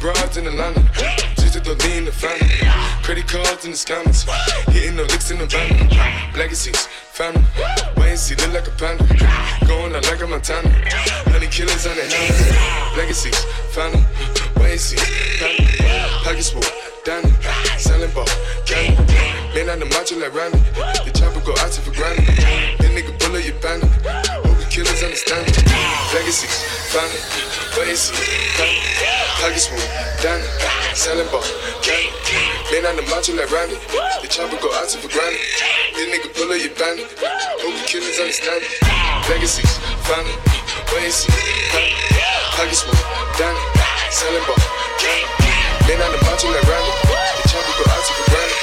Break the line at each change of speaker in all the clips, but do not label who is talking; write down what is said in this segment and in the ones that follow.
broads in Atlanta. Just to throw in the family. Credit cards in the scammers. Hitting the licks in the van. Legacies, family. Wait and see, look like a panda. Going out like a Montana. Honey killers on the hands. Legacies, family. Wait and see, family. Pockets full, Danny. Selling ball, candy. Man on the macho like Randy. The chopper go out to for granted. That nigga bullet your bandit. Please understand me. Legacies, family, legacy, family. Pockets move, down. Selling ball, candy. Lean on the macho like Randy. The chopper go out to for granted. This nigga pull up your bandit. Movie killers understand me. Legacies, family, legacy, family. Pockets move, down. Selling ball, candy. Lean on the macho like Randy. The chopper go out to for granted.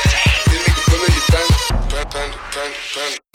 This nigga pull up your bandit.
Bandit, bandit, bandit.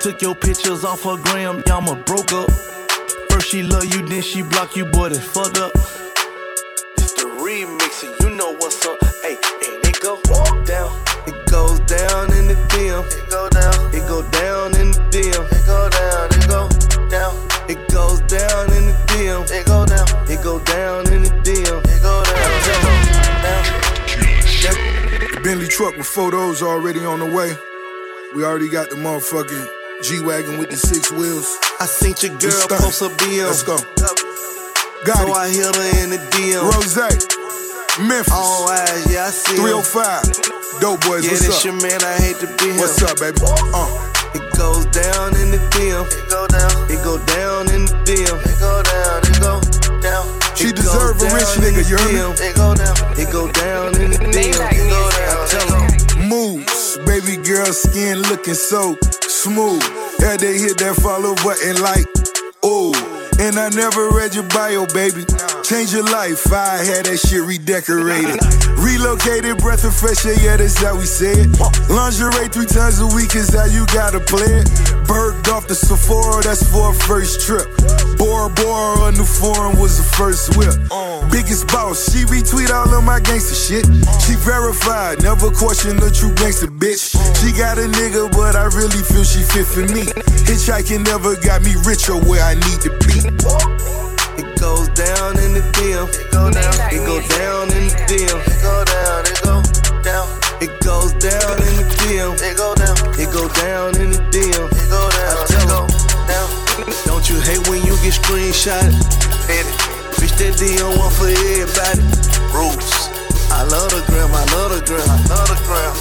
Took your pictures off her gram, y'all broke up. First she love you, then she block you, boy, that's fucked up. It's the remix, and you know what's up. Hey, and it go down. It goes down in the DM. It go down. It go down in the DM. It go down. It go down. It goes down in the DM. It go down. It go down in the DM. It go down. down.
The Bentley truck with photos already on the way. We already got the motherfucking G Wagon with the six wheels.
I seen your girl post a BM.
Let's go. Got
So
it.
I hit her in the DM.
Rose, Memphis,
All eyes, yeah, I see
305. Dope boys,
Yeah,
what's
this your man, I hate to be him.
What's up, baby? Uh,
It goes down in the DM. It go down. It go down in the DM. It go down. It go down.
She deserve a rich nigga, you heard me?
It go down. It go down in the DM.
Baby girl skin looking so smooth. Yeah, they hit that follow button like, ooh. And I never read your bio, baby. Change your life, I had that shit redecorated. Relocated, breath of fresh air, yeah, that's how we say it. Lingerie three times a week is how you gotta play it. Berged off the Sephora, that's for a first trip. Bora Bora, a new foreign was the first whip. Biggest boss, she retweet all of my gangster shit. She verified, never question the true gangster bitch. She got a nigga, but I really feel she fit for me. Hitchhiking never got me rich or where I need to be.
It goes down in the DM. It go down. It go down in the DM. It go down. It go down. It goes down in the DM. It go down. It go down in the DM. Hate when you get screenshot? Bitch, that DM one for everybody. Rules. I love the gram. I love the gram. I love the gram.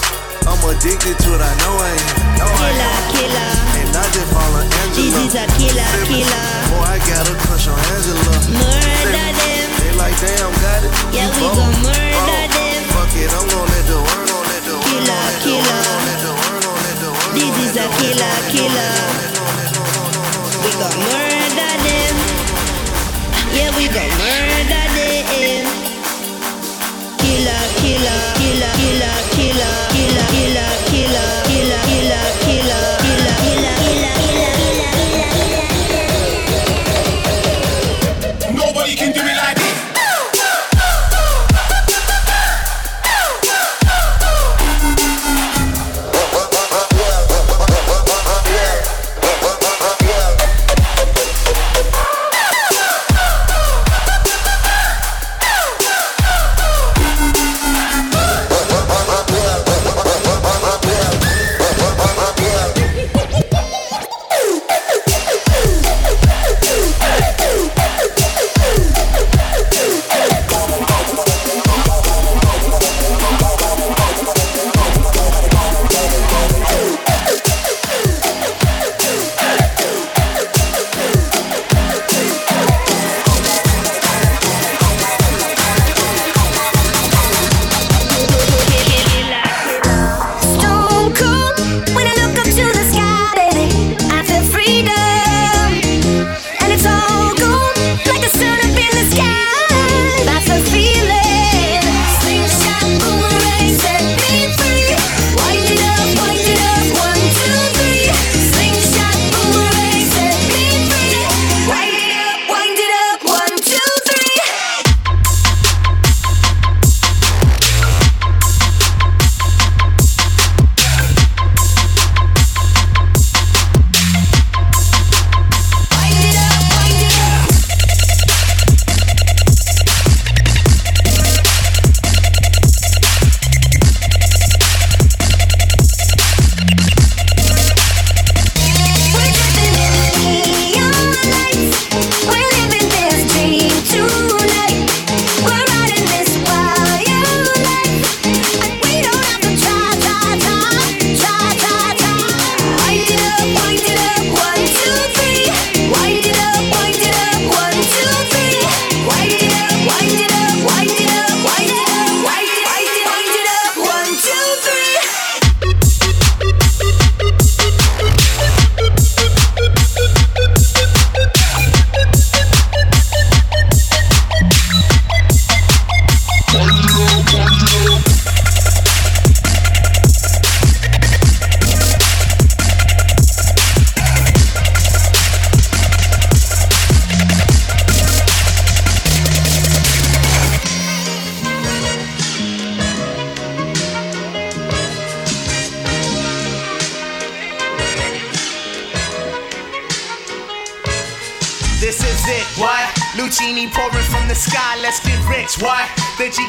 I'm addicted to it. I know I am. Know I
Killer,
am.
killer.
And I just follow Angela.
This is a killer, killer.
Boy, I got a crush on Angela.
Murder them.
They like, damn, got it.
Yeah, we gon' murder
Bold.
them.
Fuck it, I'm gon' let the word, gon' let the word,
Killer,
gon' let the
killer.
word, gon' let the word, gon' let the word,
This is a killer, killer. We gon' murder them. Yeah, we gon' murder them. Killer, killer, killer, killer, killer, killer, killer, killer, killer, killer, killer,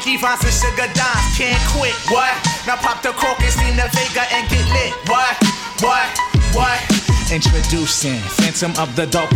The and Sugar Dimes can't quit. What? Now pop the cork and Nina Vega and get lit. What? What? What? Introducing Phantom of the Dark.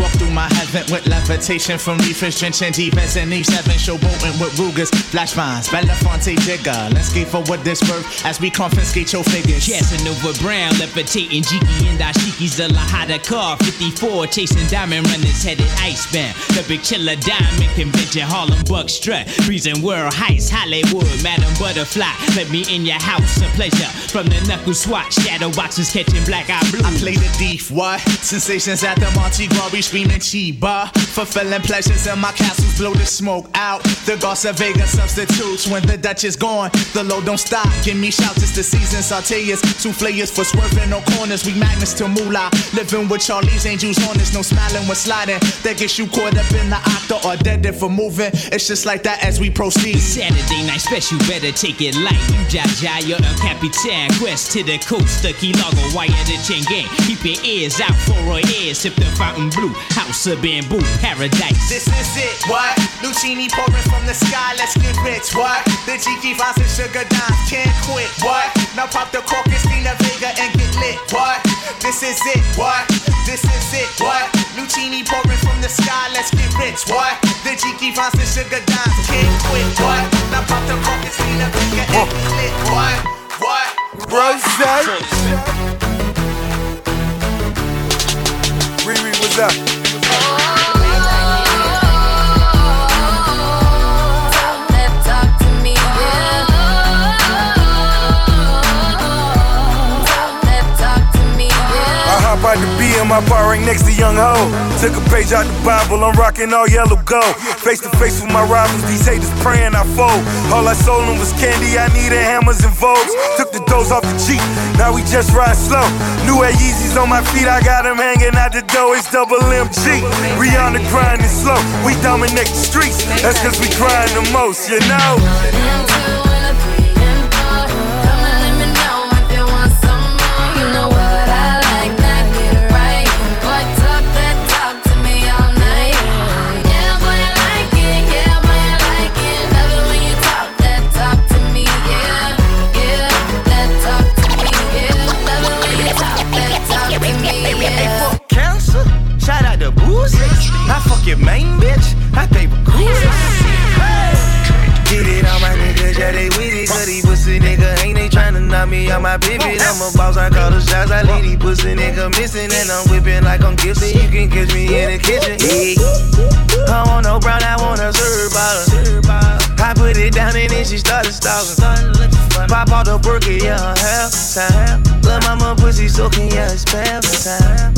With levitation from reefers, drenching deep as an Eve 7. Showboating with Rugers, flash vines, Belafonte Jigger. Let's skate for what this birth as we confiscate your figures.
Casanova Brown, levitating Jiki and Ashiki's the Lahada car. 54, chasing diamond runners headed icebound. The big chiller diamond convention, Harlem Buck strut. Freezing world heights, Hollywood, Madam Butterfly. Let me in your house, a pleasure. From the knuckle swatch, shadow boxes catching black eye blue.
I play the thief, what? Sensations at the Monte Glory screaming Chiba. Fulfilling pleasures in my castles, blow the smoke out. The Garza Vega substitutes when the Dutch is gone. The load don't stop. Give me shouts, it's the season. Sauteas, souffleurs for swerving no corners. We magnets to moolah. Living with Charlie's Angels on this, no smiling when sliding. That gets you caught up in the octa or dead for moving. It's just like that as we proceed.
Saturday night special, better take it light. You Jaja, you're the Capitan. Quest to the coast, the Key Largo, wire the chain gang. Keep your ears out for a ear, sip the fountain blue. House of bamboo, paradise.
This is it, what? Lucini pouring from the sky, let's get rich, what? The Jiki Vines and Sugar Dimes can't quit, what? Now pop the cork and Stina Vega and get lit, what? This is it, what? This is it, what? Lucini pouring from the sky, let's get rich, what? The Jiki Vines and Sugar Dimes can't quit, what? Now pop the cork and Stina Vega and get lit, what? What?
Rose. Riri, what's up? My bar right next to Young Ho. Took a page out the Bible, I'm rocking all yellow gold. Face to face with my rivals, these haters praying I fold. All I sold them was candy, I needed hammers and vogues. Took the dose off the Jeep, now we just ride slow. New Air Yeezys on my feet, I got them hanging out the door, it's double MG. Rihanna grinding slow, we dominate the streets, that's cause we grind the most, you know.
Your main bitch, I pay for cool. Get it on my niggas, yeah, they with it. Cause these pussy nigga ain't they tryna knock me out my pivot. I'm a boss, I call the shots, I lead these pussy nigga missing. And I'm whipping like I'm gifted. You can catch me in the kitchen. Yeah. I want no brown, I want a serve bottle. I put it down and then she started stalking. Pop out the burger, yeah, half time. Lil' mama pussy soaking, yeah, it's bath time.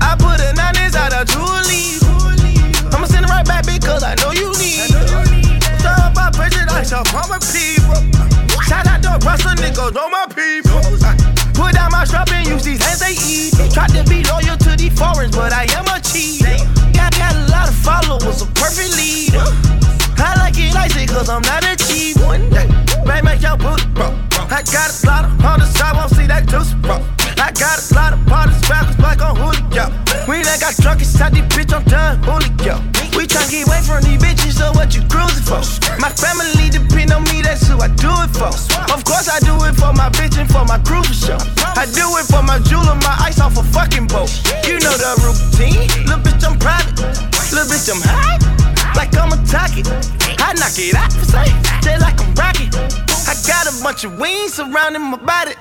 I put a nine inside a Julie. I'ma send it right back because I know you need it. Stir up my prejudice up on my people. Shout out to Russell niggas, know my people. Put down my strap and use these hands they eat. Tried to be loyal to these foreigns, but I am a cheater. Got, got a lot of followers, a perfect leader. I like it it cause I'm not a cheap one. May make your booty bro. I got a lot on the side, won't see that juice, bro. I got a lot of parties backwards like on Julio. We done got drunk inside this bitch, I'm done, Julio. We tryna get away from these bitches, so what you cruising for? My family depend on me, that's who I do it for. Of course I do it for my bitch and for my for sure. I do it for my jeweler, my ice off a fucking boat. You know the routine, little bitch I'm private, little bitch I'm high, like I'm a target. I knock it out for sight, just like I'm rocket. I got a bunch of wings surrounding my body.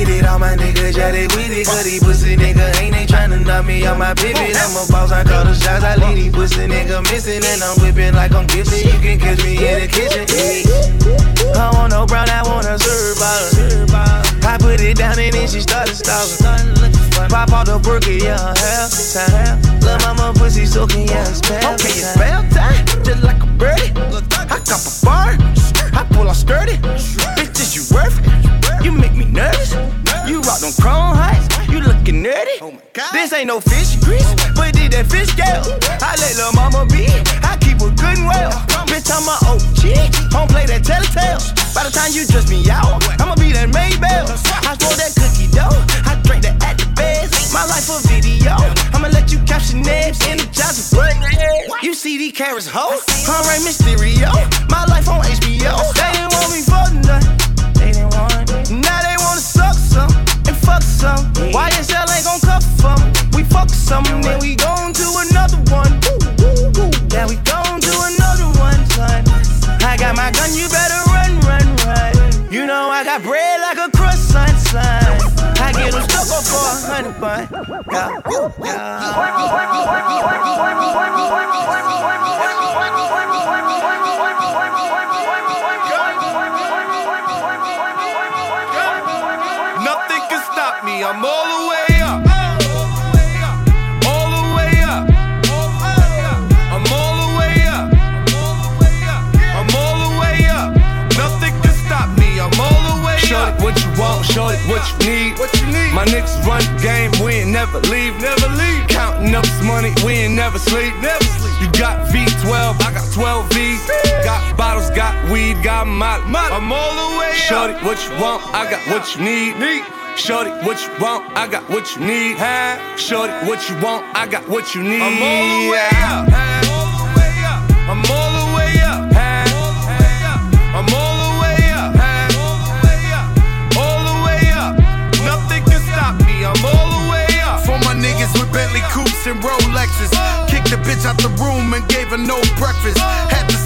Get it all my niggas, yeah, they with it. Cause these pussy nigga ain't they tryna knock me out my pivot. I'm a boss, I call the shots, I leave these pussy nigga missing. And I'm whipping like I'm gifted. You can catch me in the kitchen. Yeah. I want no brown, I want a serve bottle. I put it down and then she started stalking. Pop out the burger, yeah, half time. Lil' mama pussy soaking, yeah, it's bad. Okay, it's bell time, just like a birdie. I cop a bar, I pull out skirty. Bitches, you worth it. You make me nervous. You rock them chrome heights, you looking nerdy. Oh this ain't no fish grease, but did that fish scale. I let lil' mama be, I keep her good and well. Bitch, I'm a OG, don't play that telltale. By the time you dress me out, I'ma be that Maybell. I throw that cookie dough, I drink that at the best. My life a video, I'ma let you caption names, energize with butt You see these carrots, ho. Rey Mysterio. My life on HBO. They didn't want me for nothing. Fuck some. YSL ain't gon' cover for me. We fuck some, then we gon' do another one. Yeah, we gon' do another one, son. I got my gun, you better run, run, run. You know I got bread like a croissant, son. I get them stuck up for a hundred bun. Yeah,
Nothing me. I'm all the way up. All the way up. I'm all the way up. I'm all the way up. Nothing can stop me. I'm all the way
Shorty,
up.
what you want, shorty, what you need.
What you need?
My niggas run the game, we ain't never leave.
Never leave.
Counting up this money, we ain't never sleep.
Never sleep.
You got V12, I got 12 V's. Got bottles, got weed, got molly.
I'm all the way
Shorty,
up.
what you want, I got what you need.
Need.
Shorty, what you want, I got what you need.
Huh?
Shorty, what you want, I got what you need.
I'm all the way
Yeah.
up. I'm all the way up. I'm all the way up. All the way up. Nothing can stop me. I'm all the way up.
For my niggas with Bentley coupes and Rolexes. Kicked the bitch out the room and gave her no breakfast. Had to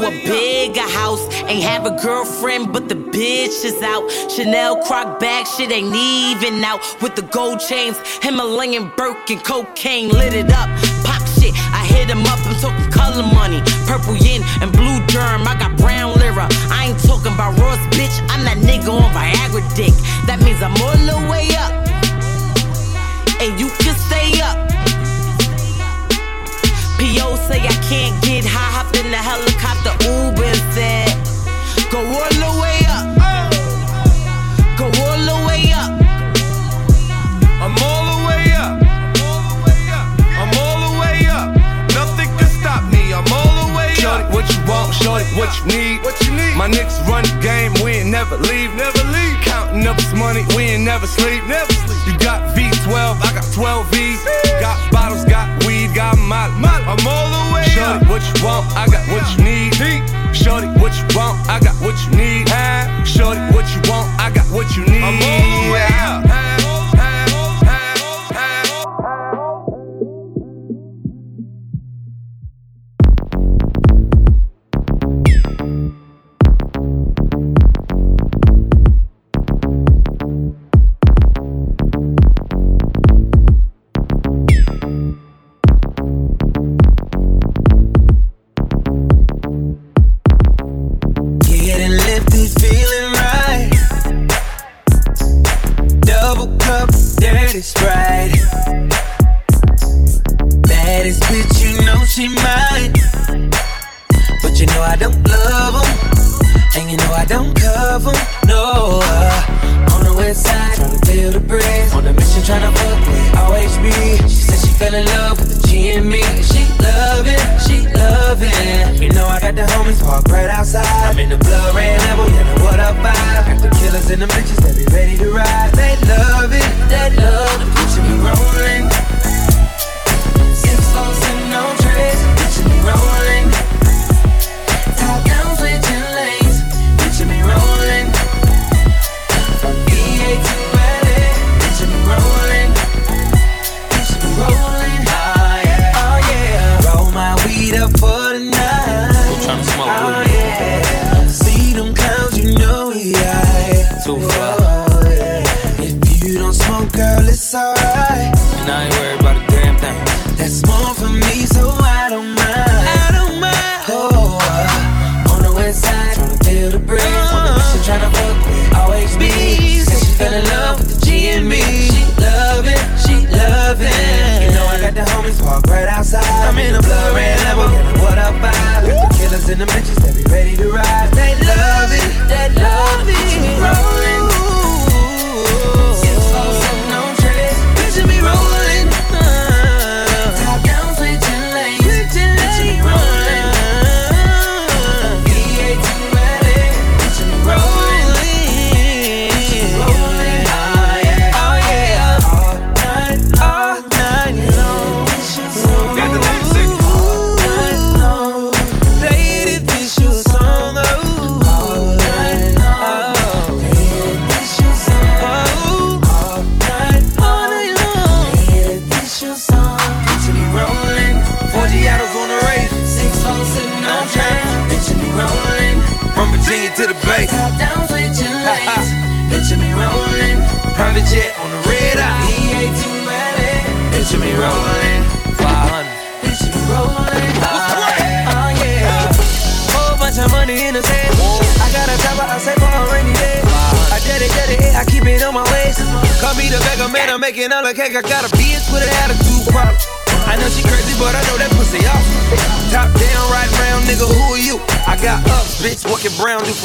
to a bigger house. Ain't have a girlfriend, but the bitch is out. Chanel croc bag, shit ain't even out. With the gold chains, Himalayan Birkin, cocaine lit it up. Pop shit, I hit him up, I'm talking color money. Purple yin and blue germ, I got brown lira. I ain't talking about Ross, bitch, I'm that nigga on Viagra dick. That means I'm all the way up. And you can stay up. P.O. say I can't get high, hopped in the helicopter, Uber said, Go all the way up. Go all the way up.
I'm all the way up. I'm all the way up. Nothing can stop me. I'm all the way
Shorty, what you want, shorty, what you need.
What you need?
My niggas run the game, we ain't never leave.
Never leave.
Counting up this money, we ain't never sleep.
Never sleep.
You got V12, I got 12 V's. Got bottles, got weed, got molly.
I'm all the way
Shorty, what you want, I got what you need. Shorty, what you want, I got what you need. Shorty, what you want, I got what you need.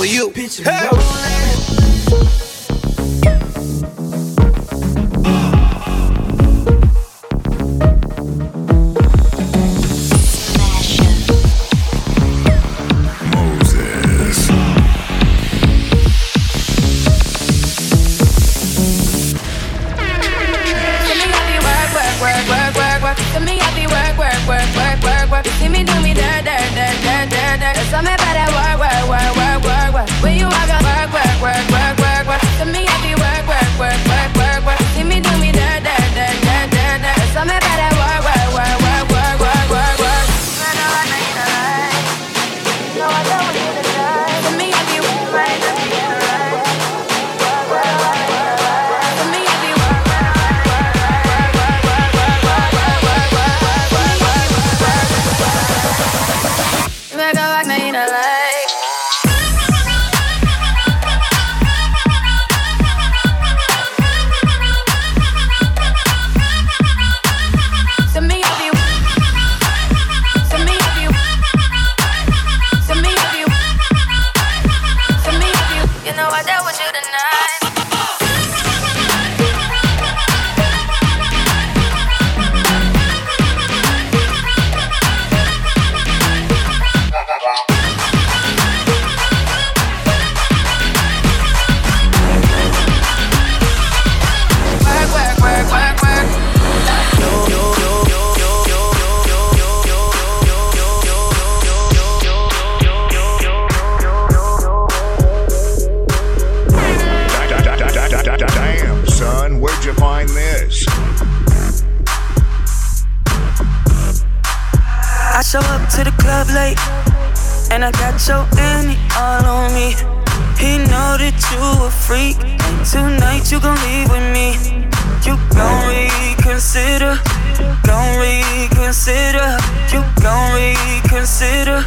For you?
Hey.
Tonight
you
gon' leave with me. You gon' reconsider, gon' reconsider, you gon' reconsider.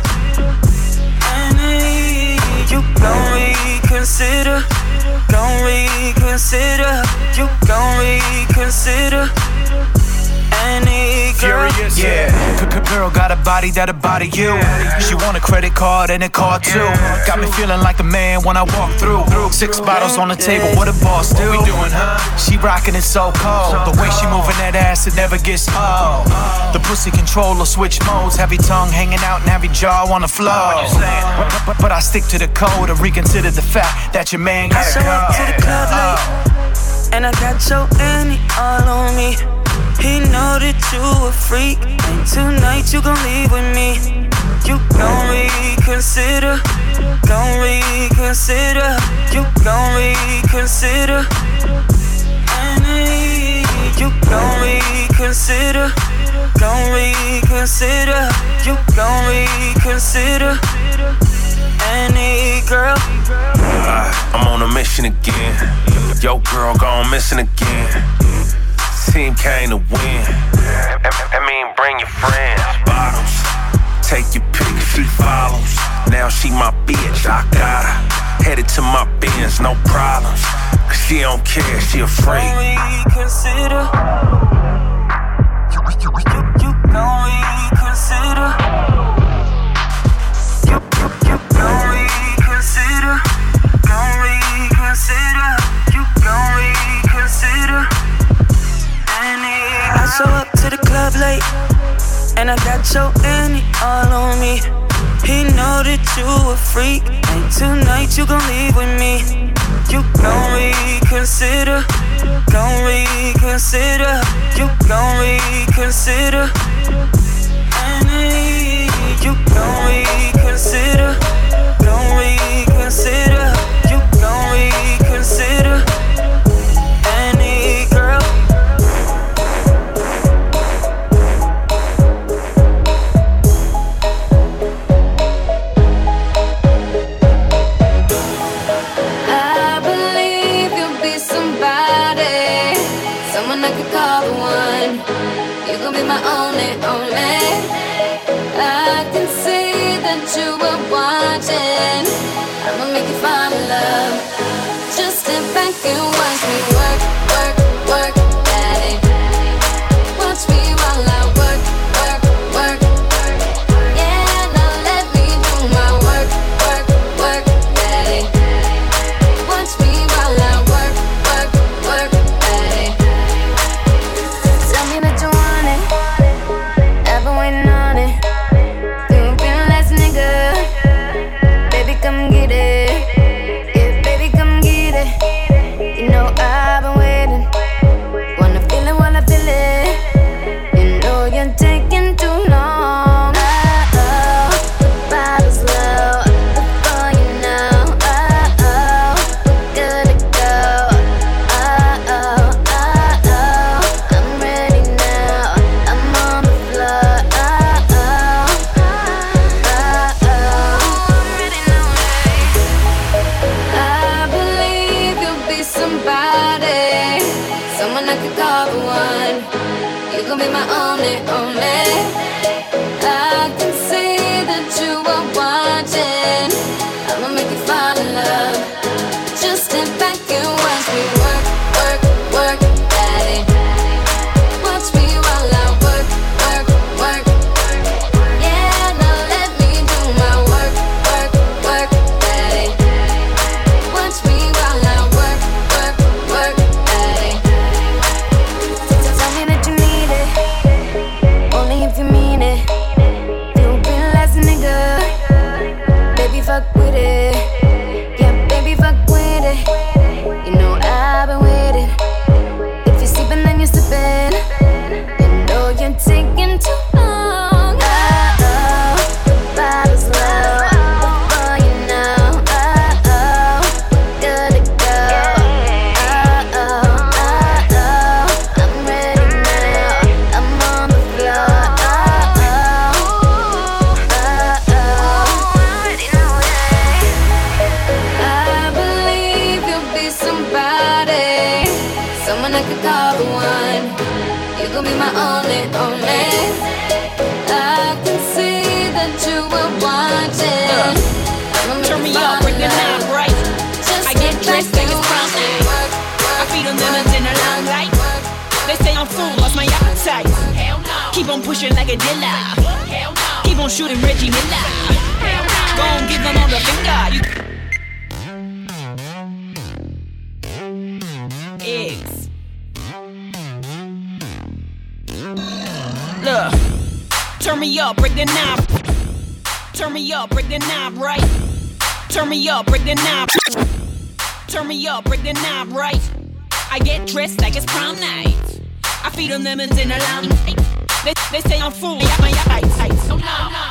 Annie, you gon' reconsider, gon' reconsider, you gon' reconsider. Girl,
Furious, yeah. C- girl got a body that'll body you. She want a credit card and a car too. Got me feeling like the man when I walk through. Six bottles on the table, what a boss do?
we doing, huh?
She rocking it so cold. The way she moving that ass, it never gets old. The pussy controller switch modes. Heavy tongue hanging out and heavy jaw on the floor. But, but, but I stick to the code and reconsider the fact that your man
I
gotta
show up to the club late, and I got your Annie all on me. He know that you a freak, tonight you gon' leave with me. You gon' reconsider, gon' reconsider, you gon' reconsider. You gon' reconsider, gon' reconsider, you gon' reconsider. Any girl.
Uh, I'm on a mission again. Yo, girl, gone missing again team came to win. I mean, bring your friends. Bottles, take your pick, she follows. Now she my bitch, I got her. Headed to my bins, no problems. Cause she don't care, she afraid.
Can we consider? You, you,
you, you, can we consider? You, you, you, consider? You, gon' reconsider.
I show up to the club late, and I got your Annie all on me. He know that you a freak, and tonight you gon' leave with me. You gon' reconsider, gon' reconsider, you gon' reconsider. Annie, you
gon' reconsider.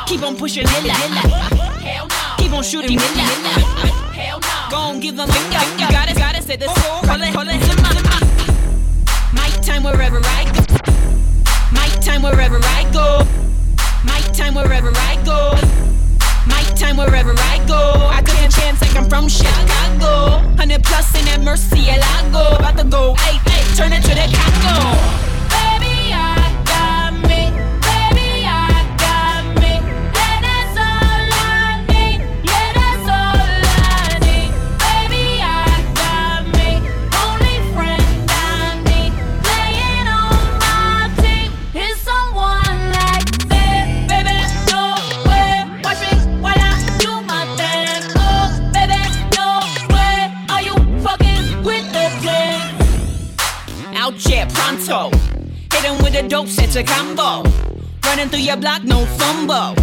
Keep on pushing it like Hell no. Keep on shooting it like Hell no. Go on, give them finger. You Gotta, gotta Say this. Call it, call it. My time wherever I go. My time wherever I go. My time wherever I go. My time wherever I go. I took a chance like I'm from Chicago. Hundred plus in that Murcielago. About to go, hey, hey, turn it to the Congo. with a dope, it's a combo.
Running through your block, no fumble.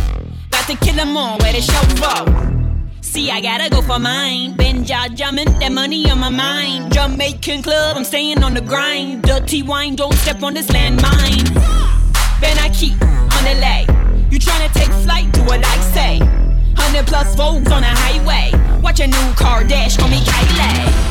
Got to kill them all, where the shovel. See, I gotta go for mine. Been jaw jamming, that money on my mind. Jamaican club, I'm staying on the grind. Dirty wine, don't step on this landmine. Then I keep on the lay. You tryna take flight, do what I say. 100 plus volts on the highway. Watch a new car dash, call me Kylie.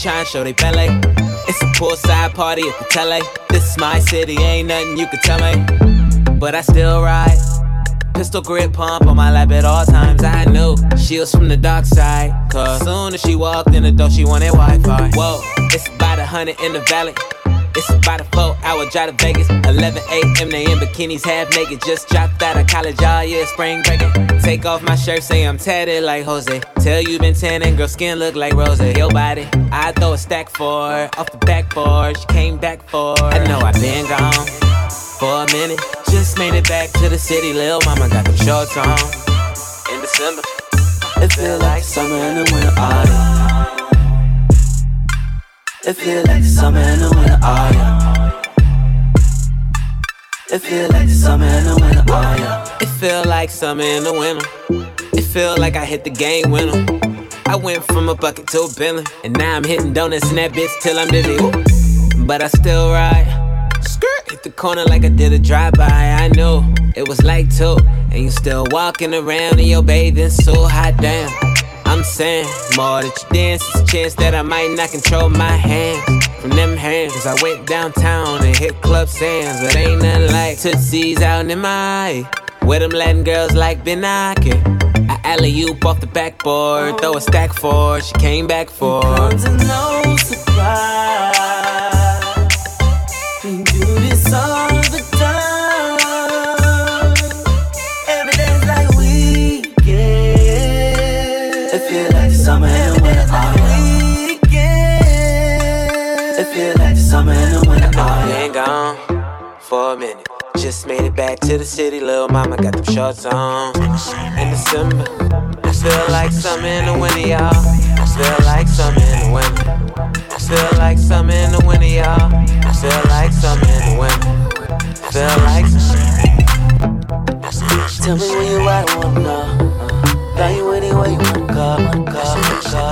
Trying to show they belly. It's a poolside party at the tele. This is my city, ain't nothing you can tell me. But I still ride. Pistol grip pump on my lap at all times. I knew she was from the dark side. Cause soon as she walked in the door, she wanted Wi Fi. Whoa, it's about a hundred in the valley. It's about a four hour drive to Vegas. 11 a.m. they in bikinis, half naked. Just dropped out of college oh all year, spring breaking. Take off my shirt, say I'm tatted like Jose. Tell you been tanning, girl, skin look like Rosa. Your body, I throw a stack for. Off the backboard, she came back for. I know I've been gone for a minute. Just made it back to the city, lil' mama got the shorts on. In December,
it feel like summer in the winter autumn. It feel like the summer in the winter, oh yeah. It feel like the summer in the winter, oh yeah.
It feel like summer in the winter. It feel like I hit the game winner. I went from a bucket to a billion, and now I'm hitting donuts in that bitch till I'm dizzy. But I still ride. Skirt hit the corner like I did a drive-by. I knew it was like two, and you still walking around in your bathing suit. Hot damn. I'm saying more that you dance, it's a chance that I might not control my hands from them hands. Cause I went downtown and hit Club Sands, but ain't nothing like Tootsie's out in my where them Latin girls like Ben Aki. I alley oop off the backboard, throw a stack for she came back for.
No surprise. Summer in the winter, oh It feel like the summer in the winter, oh
Been gone for a minute. Just made it back to the city, little mama got them shorts on. In December, I feel like summer in the winter, y'all. I feel like summer in the winter. I feel like summer in the winter, y'all. I feel like summer in the winter. I feel like.
Tell me where you at, I wanna know. Fly you anywhere you wanna go, go, go, go,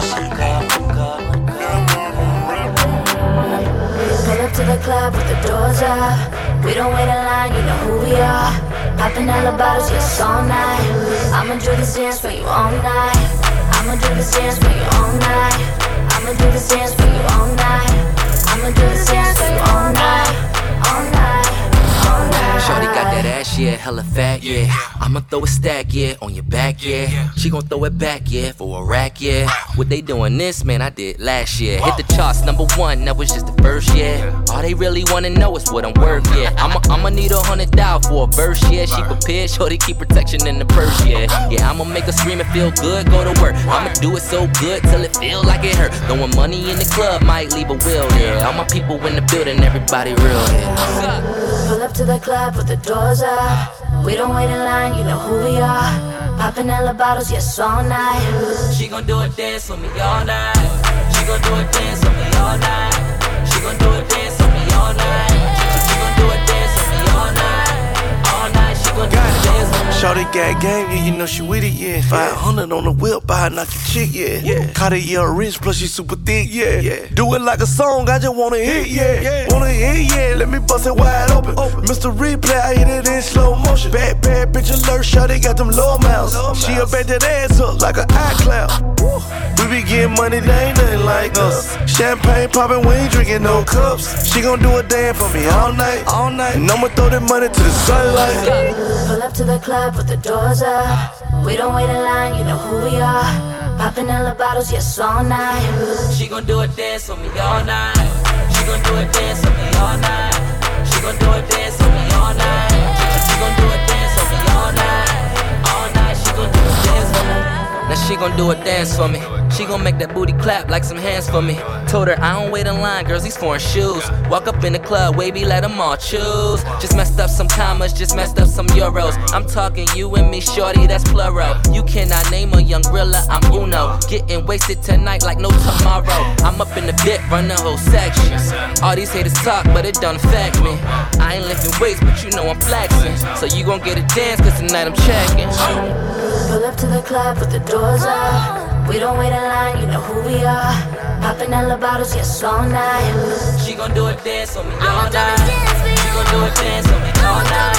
Pull up to the club with the doors up. We don't wait in line, you know who we are. Popping all the bottles, yes, all night. I'ma do this dance for you all night. I'ma do this dance for you all night. I'ma do this dance for you all night. I'ma do this dance for you all night.
Shorty got that ass, yeah, hella fat, yeah. I'ma throw a stack, yeah, on your back, yeah. She gon' throw it back, yeah, for a rack, yeah. What they doing this, man, I did last year. Hit the charts, number one, that was just the first year. All they really wanna know is what I'm worth, yeah. I'ma, I'ma need a hundred dollars for a verse, yeah. She prepared, they keep protection in the purse, yeah. Yeah, I'ma make her scream and feel good, go to work. I'ma do it so good till it feel like it hurt. Throwing money in the club might leave a will yeah. All my people in the building, everybody real, yeah.
Pull up to the club with the doors up. We don't wait in line, you know who we are. Popping hella bottles, yes, all night.
She gon' do a dance with me all night. She gon' do a dance with me all night. She gon' do a dance with me all night.
Shorty got game, yeah, you know she with it, yeah. 500 on the whip, buy knock your chick, yeah. yeah. Cartier rich, plus she super thick, yeah. yeah. Do it like a song, I just wanna hit, yeah. yeah. Wanna hit, yeah. Let me bust it wide open. open. Mr. Replay, I hit it in slow motion. Bad, bad bitch alert, Shorty got them low mouths. She a bet that ass up like an iCloud. We be getting money, they ain't nothing like us. Champagne popping, we ain't drinking no cups. She gon' do a dance for me all night, all night. And I'ma throw that money to the sunlight.
Pull up to the club with the doors up. We don't wait in line, you know who we are. Popping hella bottles, yes, all night.
She gon' do a dance with me all night. She gon' do a dance with me all night. She gon' do a dance with me all night. She, she gon' do a dance with me all night. All night, she gon' do a dance with me. Now she gon' do a dance for me. She gon' make that booty clap like some hands for me. Told her I don't wait in line, girls, these foreign shoes. Walk up in the club, wavy, let them all choose. Just messed up some commas, just messed up some euros. I'm talking you and me, shorty, that's plural. You cannot name a young gorilla, I'm Uno. Getting wasted tonight like no tomorrow. I'm up in the bit, run the whole section. All these haters talk, but it don't affect me. I ain't lifting weights, but you know I'm flexing. So you gon' get a dance, cause tonight I'm checking.
Pull up to the club with the doors up. We don't wait in line, you know who we are. Popping hella bottles, yes, all night.
She gon' do a dance on me all night. She gon' do a dance on me all night.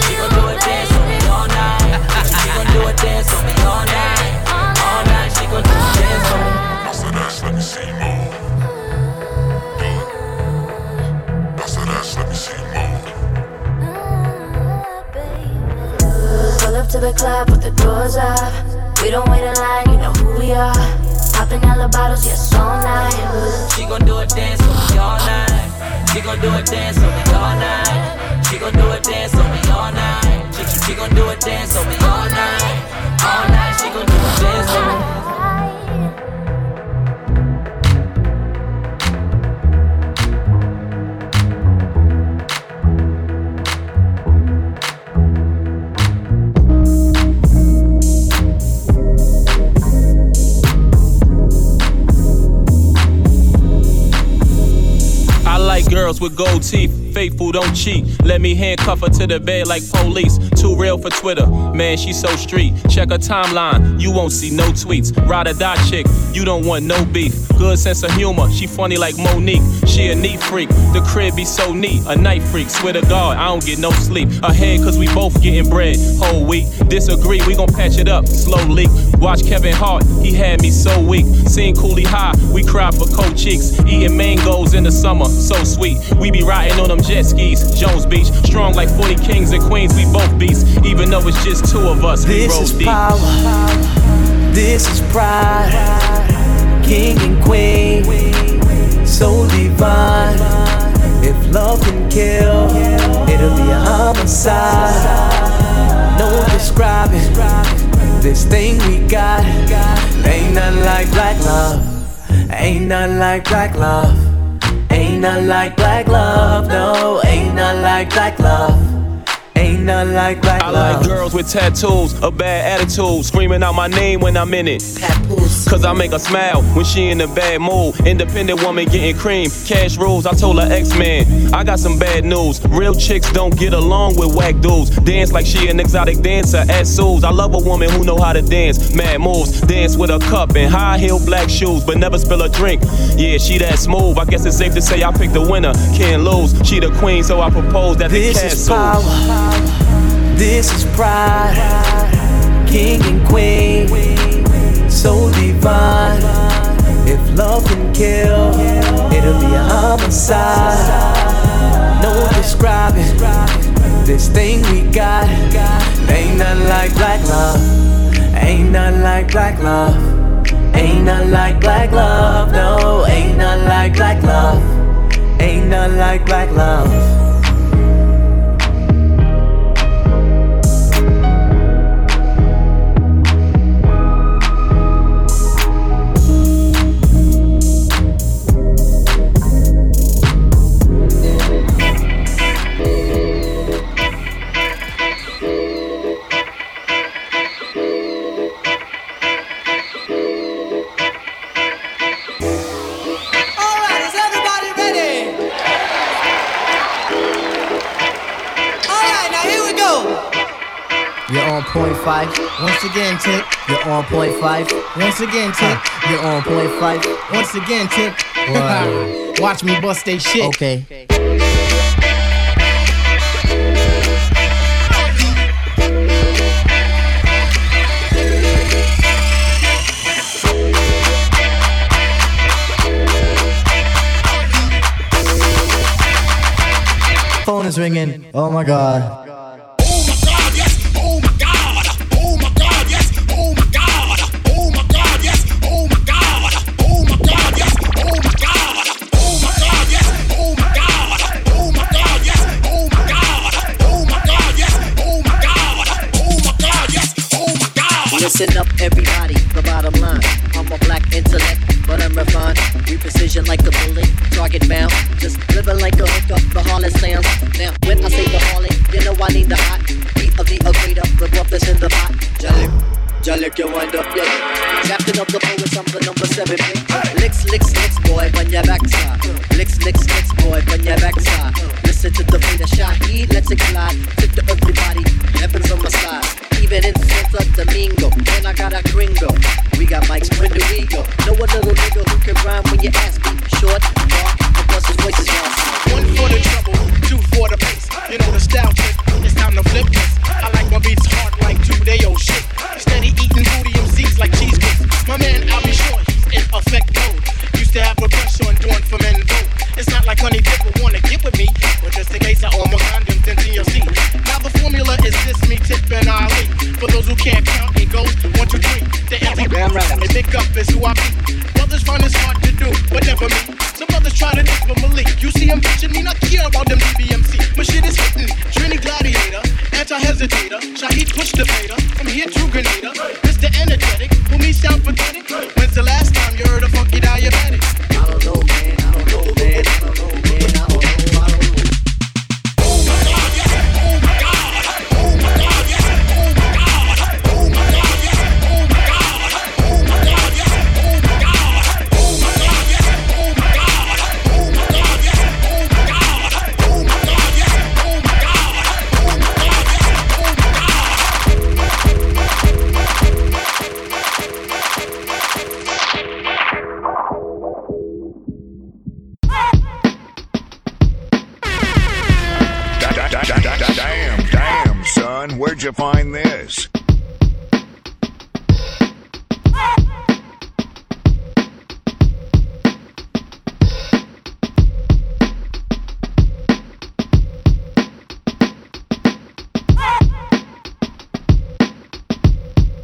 She gon' do a dance on me all night. She, she gon' do a dance on me all night. All night, she gon' do a dance on me.
That's the ass, let me see you move. That's the ass, let me see you move.
Pull up to the club with the doors up. We don't wait in line, you know who we are. Popping hella bottles, yes, all night.
She gon' do a dance on me all night. She gon' do a dance on me all night. She gon' do a dance on me all night. She, she, she gon' do a dance on me all night. All night, she gon' do a dance on me.
Girls with gold teeth, faithful, don't cheat. Let me handcuff her to the bed like police. Too real for Twitter, man, she so street. Check her timeline, you won't see no tweets. Ride or die chick, you don't want no beef. Good sense of humor, she funny like Monique. She a neat freak, the crib be so neat. A night freak, swear to God, I don't get no sleep. Ahead, cause we both getting bread. Whole week, disagree, we gon' patch it up slowly. Watch Kevin Hart, he had me so weak. Seen Cooley High, we cried for cold cheeks. Eating mangoes in the summer, so sweet. We be riding on them jet skis, Jones Beach. Strong like 40 kings and queens, we both beasts. Even though it's just two of us, we
This
roll
is
deep.
power. This is pride. King and queen. So divine. If love can kill, it'll be a homicide. No describing this thing we got. Ain't nothing like black love. Ain't nothing like black love. Ain't not like black love. No, ain't nothing like black love. Ain't nothing like black
I
love.
like girls with tattoos, a bad attitude, screaming out my name when I'm in it. Cause I make her smile when she in a bad mood. Independent woman getting cream, cash rules. I told her X-Man, I got some bad news. Real chicks don't get along with whack dudes. Dance like she an exotic dancer at Sue's. I love a woman who know how to dance, mad moves. Dance with a cup and high heel black shoes, but never spill a drink. Yeah, she that smooth. I guess it's safe to say I picked the winner, can't lose. She the queen, so I propose that
This
the
is
castle.
power. This is pride. King and queen. So divine. If love can kill, it'll be a homicide. No describing
This thing we got, ain't nothing like black love. Ain't nothing like black love. Ain't nothing like black love. No, ain't nothing like black love. Ain't nothing like black love.
Point Phife. Once again, tip. You're on point Phife. Once again, tip. You're on point Phife. Once again, tip. Watch me bust they shit. Okay. Phone is ringing. Oh my god.
Listen up, everybody, the bottom line. I'm a black intellect, but I'm refined. We precision like a bullet, target bound. Just living like a hookup, the harlot sounds. Now, when I say the harlot, you know I need the hot beat of the equator, the rough that's in the pot. Jalik, Jalik, you wind up, yeah. Captain of the poets, I'm the number seven pick. Licks, licks, licks, boy, when your backside. Licks, licks, licks, boy, when your backside. Listen to the beat of Shaheed, let's it collide. Tip to everybody, heaven's on my side even in Santo Domingo. And I got a gringo. We got when do? Know a little nigga who can rhyme when you ask me. Short, dark, and plus his voice is awesome.
One for the trouble, two for the bass. You know the style trick, it's time to flip this. I like my beats hard like two day old shit. Steady eating booty MCs like cheese grits. My man, I'll be sure he's in effect mode. Used to have a crush on doing for men vote. It's not like honey will wanna get with me, but just in case I own For those who can't count, it goes one, two, three. The empty
Damn right.
and big up is who I be. Brothers find this hard to do, but never me. Some brothers try to diss with Malik. You see him bitching me, not care about them DBMC. My shit is hitting. Trini Gladiator, anti-hesitator. Shaheed push debater. From here to Grenada. Mr. Energetic, who me sound pathetic. You
find this?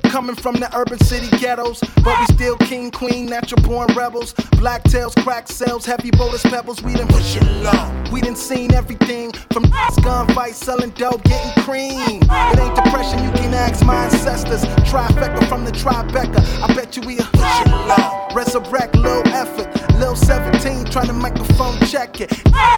Coming from the urban city ghettos, but we still king, queen, natural born rebels. Black tails, crack cells, heavy boulders, pebbles. We done push it low. We done seen everything from gunfights, selling dope, getting cream. It ain't depression, you can ask my ancestors. Trifecta from the Tribeca. I bet you we a push it low. Resurrect, little effort. Lil 17 trying to microphone check it.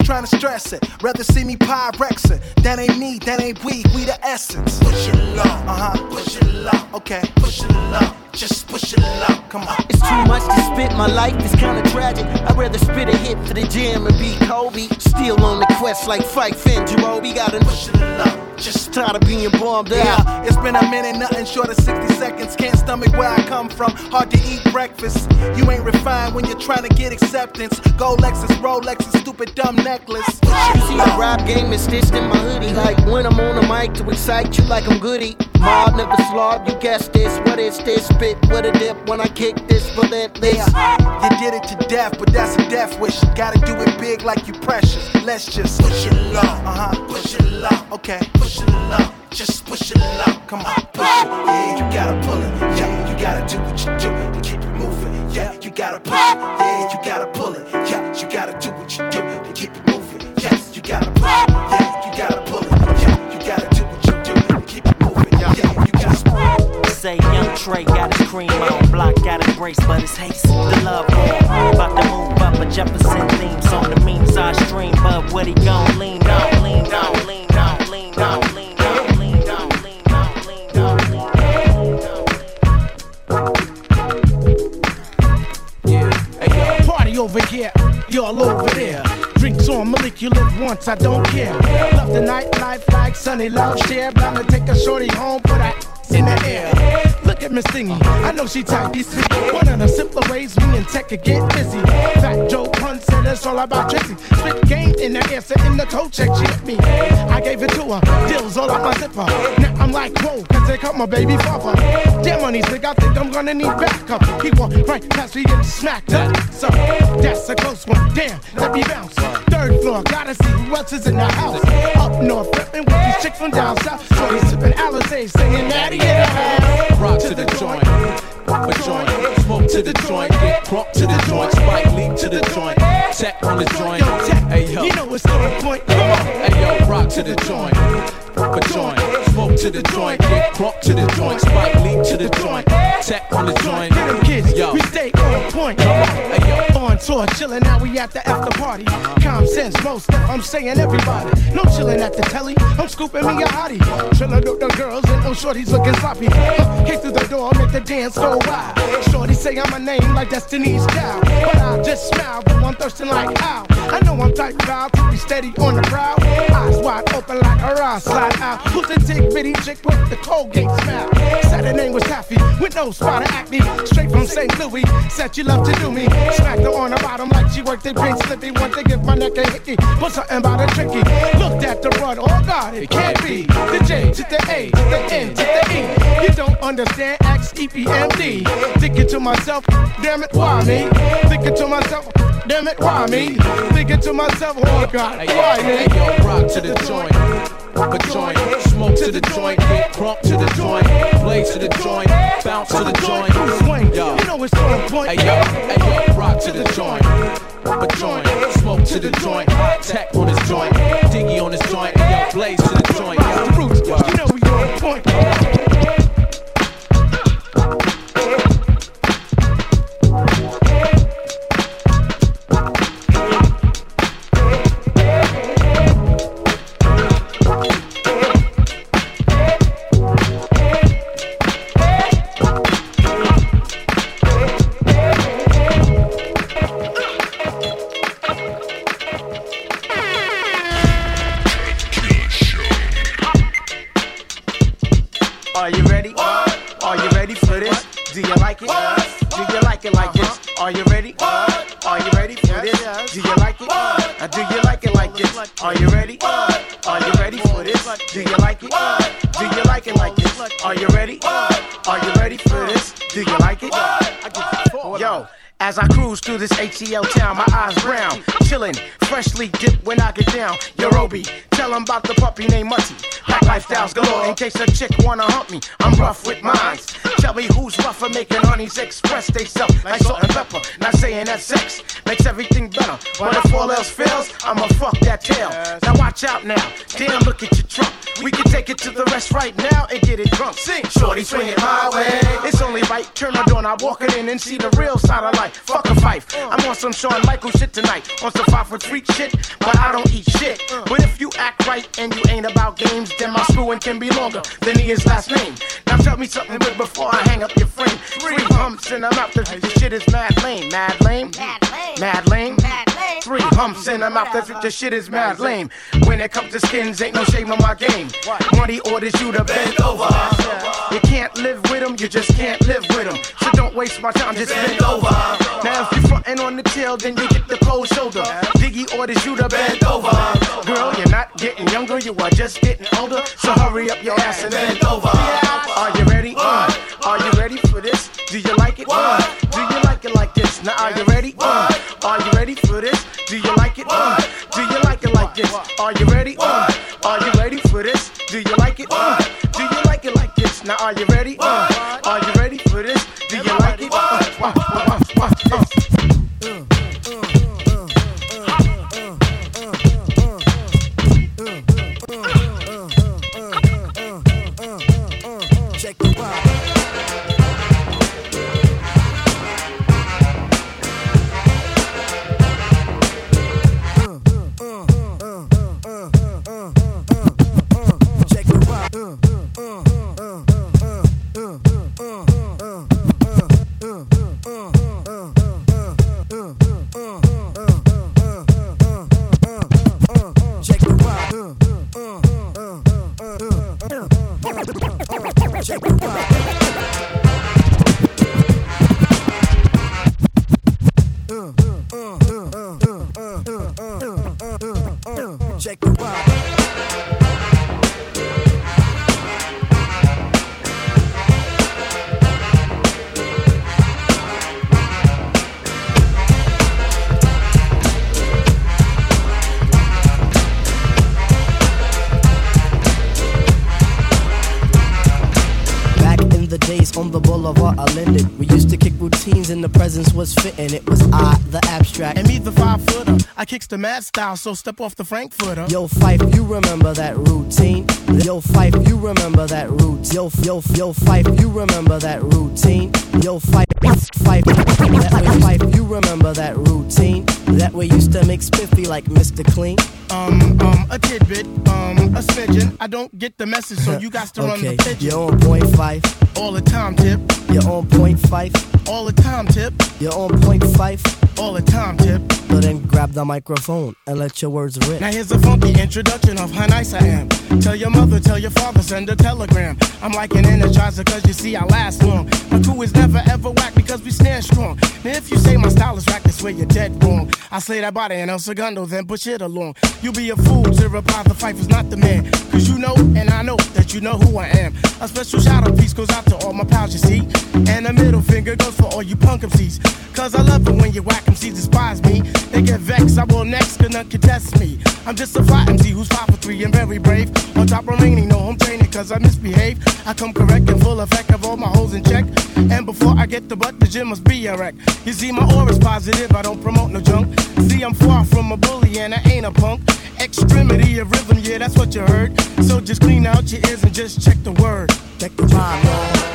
Trying to stress it. Rather see me pyrexing. That ain't me, that ain't we, we the essence. Push it low, uh huh. Push it low, okay. Push it low, just push it low. Come on.
It's too much to spit, my life is kinda tragic. I'd rather spit a hit for the jam and be Kobe. Still on the quest like Fight Finn, Jarobi. Gotta push it low. Just tired of being bombed out.
Yeah, it's been a minute, nothing short of 60 seconds. Can't stomach where I come from. Hard to eat breakfast. You ain't refined when you're trying to get acceptance. Gold Lexus, Rolex, and stupid dumb necklace.
You see the rap game is stitched in my hoodie. Like when I'm on the mic to excite you like I'm goody. Mob never slob, you guess this. What is this? Spit with a dip when I kick this
relentless.
You did it to death, but that's a death wish. You gotta do it big like you precious. Let's just push it low. Uh huh. Push it low. Okay. Push it low. Just push it low. Come on, push it. Yeah, you gotta pull it. Yeah, you gotta do what you do to keep it moving. Yeah, you gotta push it. Yeah, you gotta pull it. Yeah, you gotta do what you do to keep it moving. Yes, you gotta push it. Yeah, you gotta pull it. Yeah, you gotta do what you do to keep it moving. Yeah, you gotta.
Say young Trey got his cream on, block got his brace, but it's haste. The love on, about to move up a Jefferson theme song. The memes I stream, but what he gon' lean on, lean on, lean
Party over here, y'all over there. Drinks on Malik, you live once, I don't care. Love the nightlife like Sunny Love Share. To take a shorty home, put her in the air. Look at Miss Thingy, I know she tight, these One of the simpler ways we and tech could get busy. Fat Joe Pun said it's all about Trixie. Spit game in the air, in the toe check, she hit me. I gave it to her, deals all up my zipper. Now I'm like, whoa, cause they call my baby father. Damn on these niggas, I think I'm gonna need backup. He walked right past me and smacked up. So that's a close one, damn, let me bounce. Third floor, gotta see who else is in the house. Up north, flipping with these chicks from down south. So he's sipping Alizé, singing Natty the house.
Rock to the joint, pop a joint, smoke to the joint, get crunk to the joint, spike leap to the joint, tech on the joint. Hey yo,
you know what's on point.
Hey yo, rock to the joint, a joint, smoke to the joint, get crunk to the joint, spike leap to the joint, tech on the joint.
Get 'em kids,
Yo,
we stay on point.
Hey yo.
On tour, chillin', now we at the after party. Calm sense, most I'm saying everybody. No chillin' at the telly, I'm scooping me a hottie. Chillin' with the girls and no shorties looking sloppy. Kick through the door, make the dance go wild. Shorty say I'm a name like Destiny's Child. But I just smile, but I'm thirsting like how. I know I'm tight proud to be steady on the prowl. Eyes wide open like a slide out. Who's the tick bitty chick with the Colgate smile? Said her name was Taffy with no spot of acne. Straight from St. Louis, said you love to do me. Smacked her on the bottom like she worked at Pink Slippy. Want to give my neck a hickey, but something about a tricky. Looked at the run, oh God, it can't be. The J to the A to the N to the E. You don't understand, X E P M D. Thinking to myself, damn it, why me? Thinking to myself, damn it, why me? Thinking to myself, oh God, why
yo, hey, yo, rock to the joint. A joint, smoke to the joint, get crunk to the joint, blaze to the joint, bounce to the joint.
Swing,
Yo,
you know it's on point.
hey yo, hey yo, rock to the joint. A joint, smoke to the joint, tech on his joint, diggy on his joint, hey yo, blaze to the joint. Yo,
Roots, you know we on point.
This ATL town, my eyes brown, chillin', freshly dipped when I get down. Yo, Roby, tell 'em about the puppy named Mutty. Black lifestyles galore, in case a chick wanna hump me. I'm rough with mines. Tell me who's rougher, making honeys express they self like salt and pepper. Not saying that sex makes everything better, but if all else fails, I'ma fuck that tail. Now watch out now, damn, look at your trunk. We can take it to the rest right now and get it drunk. Sing, shorty, swing it my way. It's only right, turn the door, now walk it in and see the real side of life. Fuck a fife. I'm on some Shawn Michaels shit tonight. On some five for three shit, but I don't eat shit. But if you act right and you ain't about games, then my screwing can be longer than his last name. Now tell me something good before I hang up your frame. Three humps in the mouth, this this shit is mad lame. Mad lame? Mad lame? Three humps in the mouth, this this shit is mad lame. When it comes to skins, ain't no shame on my game. Money orders you to bend over. You can't live with them, you just can't live with them. So don't waste my time, just bend over. Now if you frontin' on the tail, then you get the cold shoulder. Diggy orders you to bend over. Girl, you're not getting younger, you are just getting older. So hurry up your ass and bend over. Are you ready? Uh, are you ready for this? Do you like it? Uh, do you like it like this?
Now are you ready? Uh, are you ready for this? Do you like it? Uh, do you like it like this? Are you ready? Uh, are you ready for this? Do you like it? Uh, do you like it like this? Now are you ready? Uh,
was fitting. It was I, the abstract.
And me, the five footer. I kicks the mad style, so step off the Frankfurter.
Yo, Phife, you remember that routine? Yo, Phife, you remember that route? Yo, yo, yo, Phife, you remember that routine? Yo, Phife, Phife, that way, Phife, you remember that routine? That way used to make spiffy like Mr. Clean.
Um, um, a tidbit, um, a smidgen. I don't get the message, so you got to run
Okay,
the pigeon.
you're on point Phife.
All the time, tip.
You're on point Phife.
All the time, tip.
You're on point Phife.
All the time, tip.
So then grab the microphone and let your words rip.
Now here's a funky introduction of how nice I am. Tell your mother, tell your father, send a telegram. I'm like an energizer, cause you see I last long. My crew is never ever whack because we stand strong. Now if you say my style is whack, that's where you're dead wrong. I slay that body and El Segundo, then push it along. You be a fool to reply the fight was not the man. Cause you know, and I know that you know who I am. A special shout out piece goes out to all my pals, you see. And a middle finger goes for all you punk MCs. Cause I love it when you whack MCs despise me. They get vexed, I will next, cause none can test me. I'm just a fly MC who's five for three and very brave. On top remaining, no home training, cause I misbehave. I come correct and full effect of all my holes in check. And before I get the butt, the gym must be a wreck. You see, my aura's positive, I don't promote no junk. See, I'm far from a bully and I ain't a punk. Extremity of rhythm, yeah, that's what you heard. So just clean out your ears and just check the word.
Check the vibe,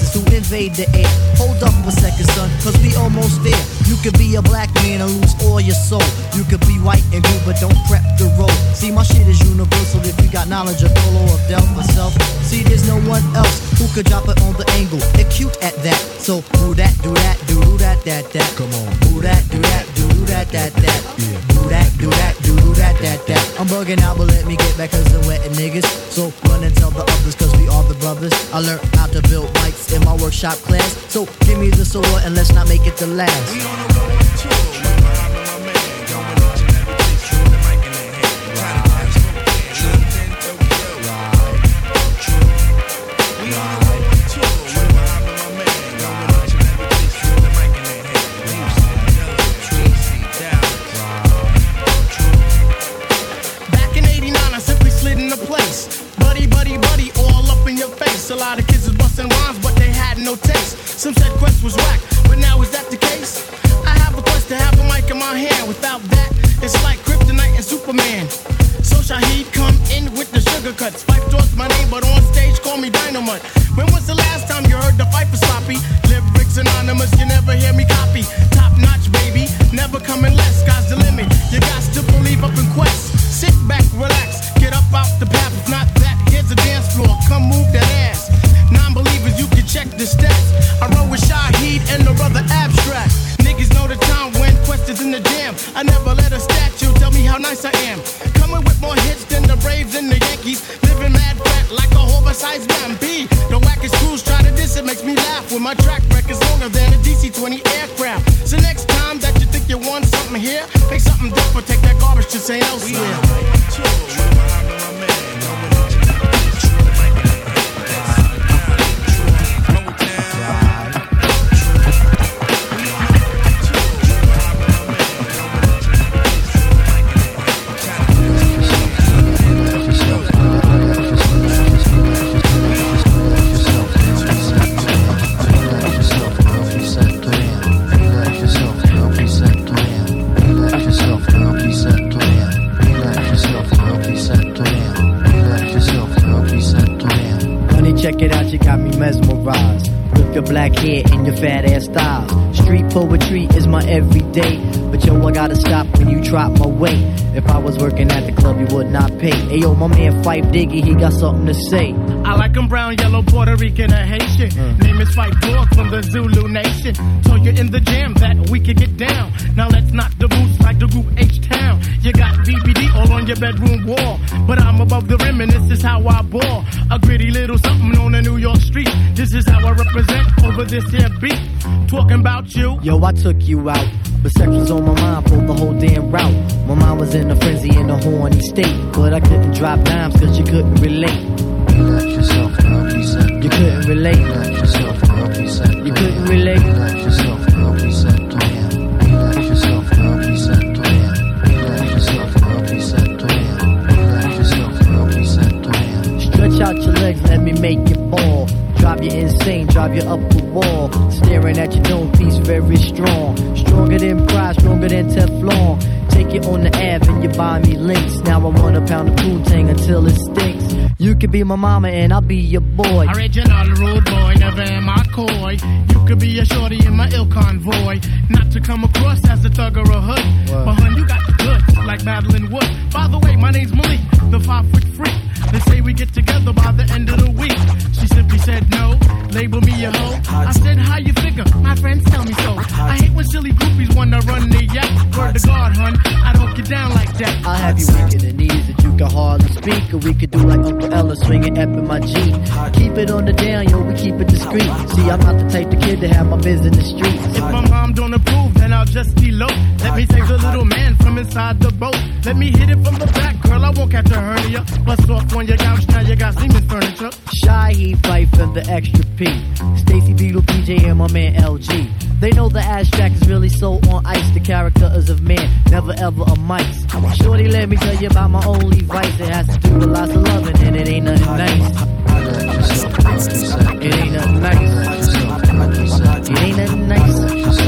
who invade the air. Hold up a second, son, cause we almost there. You could be a black man and lose all your soul. You could be white and good, but don't prep the road. See, my shit is universal if you got knowledge of Dolo or Del myself. See, there's no one else who could drop it on the angle. Acute at that. So, do that, do that, do that, that, that. Come on. Do that, do that, do that, that, that. Yeah. Do that, do that, do that, that, that. I'm bugging out, but let me get back cause I'm wetting niggas. So, run and tell the others cause we are the brothers. I learned how to build mics in my workshop class. So, give me the sword and let's not make it the last.
No taste. Some said Quest was whack, but now is that the case? I have a quest to have a mic in my hand. Without that, it's like Kryptonite and Superman. So Shaheed come in with the sugar cuts. Fight towards my name, but on stage call me Dynamite. When was the last time you heard the fight for sloppy? Lyrics anonymous, you never hear me copy. Top notch, baby, never coming less. Sky's the limit. You got to believe up in quest. Sit back, relax, get up off the path. If not that, here's a dance floor. Come move that ass. Non-believers, you can check the stats. I roll with Shaheed and the brother Abstract. Niggas know the time when Quest is in the jam. I never let a statue tell me how nice I am. Coming with more hits than the Braves and the Yankees. Living mad fat like a oversized man. B. The wackest crews try to diss it makes me laugh. When my track record's longer than a DC-20 aircraft. So next time that you think you want something here, make something different. Take that garbage to St. Elsewhere.
Honey, you would not pay. Hey yo, my man Phife Diggy, he got something to say.
I like 'em brown, yellow, Puerto Rican, or Haitian. Mm. Name is Phife Dawg from the Zulu Nation. Told you in the jam that we could get down. Now let's knock the boots like the group H Town. You got BBD all on your bedroom wall. But I'm above the rim and this is how I ball. A gritty little something on the New York street. This is how I represent over this here beat. Talking about you.
Yo, I took you out. But sex was on my mind for the whole damn route. My mind was in a frenzy in a horny state. But I couldn't drop dimes cause you couldn't relate.
Relax yourself, girl, please
You couldn't relate.
Relax yourself, girl, please
You couldn't relate.
Relax yourself, girl, please Relax yourself, girl, please Relax yourself, girl, please Relax yourself, girl, please
Stretch out your legs, let me make it fall. Drive you insane, drive you up the wall. Staring at your dome piece, very strong. Stronger than pride, stronger than Teflon. Take it on the Ave and you buy me links. Now I want a pound of Poontang until it stinks. You could be my mama and I'll be your boy.
Original rude boy, never am I coy. You could be a shorty in my ill convoy. Not to come across as a thug or a hood. But hun, you got the goods, like Madeline Wood. By the way, my name's Malik, the five foot freak. They say we get together by the end of the week. She simply said no, label me a hoe. I said, how you figure? My friends tell me so. I hate when silly groupies wanna run the yak. Word to God, hun, I don't get down like that.
I'll have you weak in the knees that you can hardly speak. Or we could do like Uncle Ella swinging up in my Jeep. Keep it on the down, yo, we keep it discreet. See, I'm not the type of kid to have my biz in the streets.
If my mom don't approve, then I'll just elope. Let me take the little man from inside the boat. Let me hit it from the back, girl. I won't catch a hernia. Bust off on your couch, now you got Seaman's furniture.
Shy, he fight for the extra P. Stacy Beetle, PJ, and my man LG. They know the abstract is really so on ice. The character is of man, never ever a mice. Shorty, let me tell you about my only vice. It has to do with lots of loving, and it ain't nothing nice. It ain't nothing nice. It ain't nothing nice.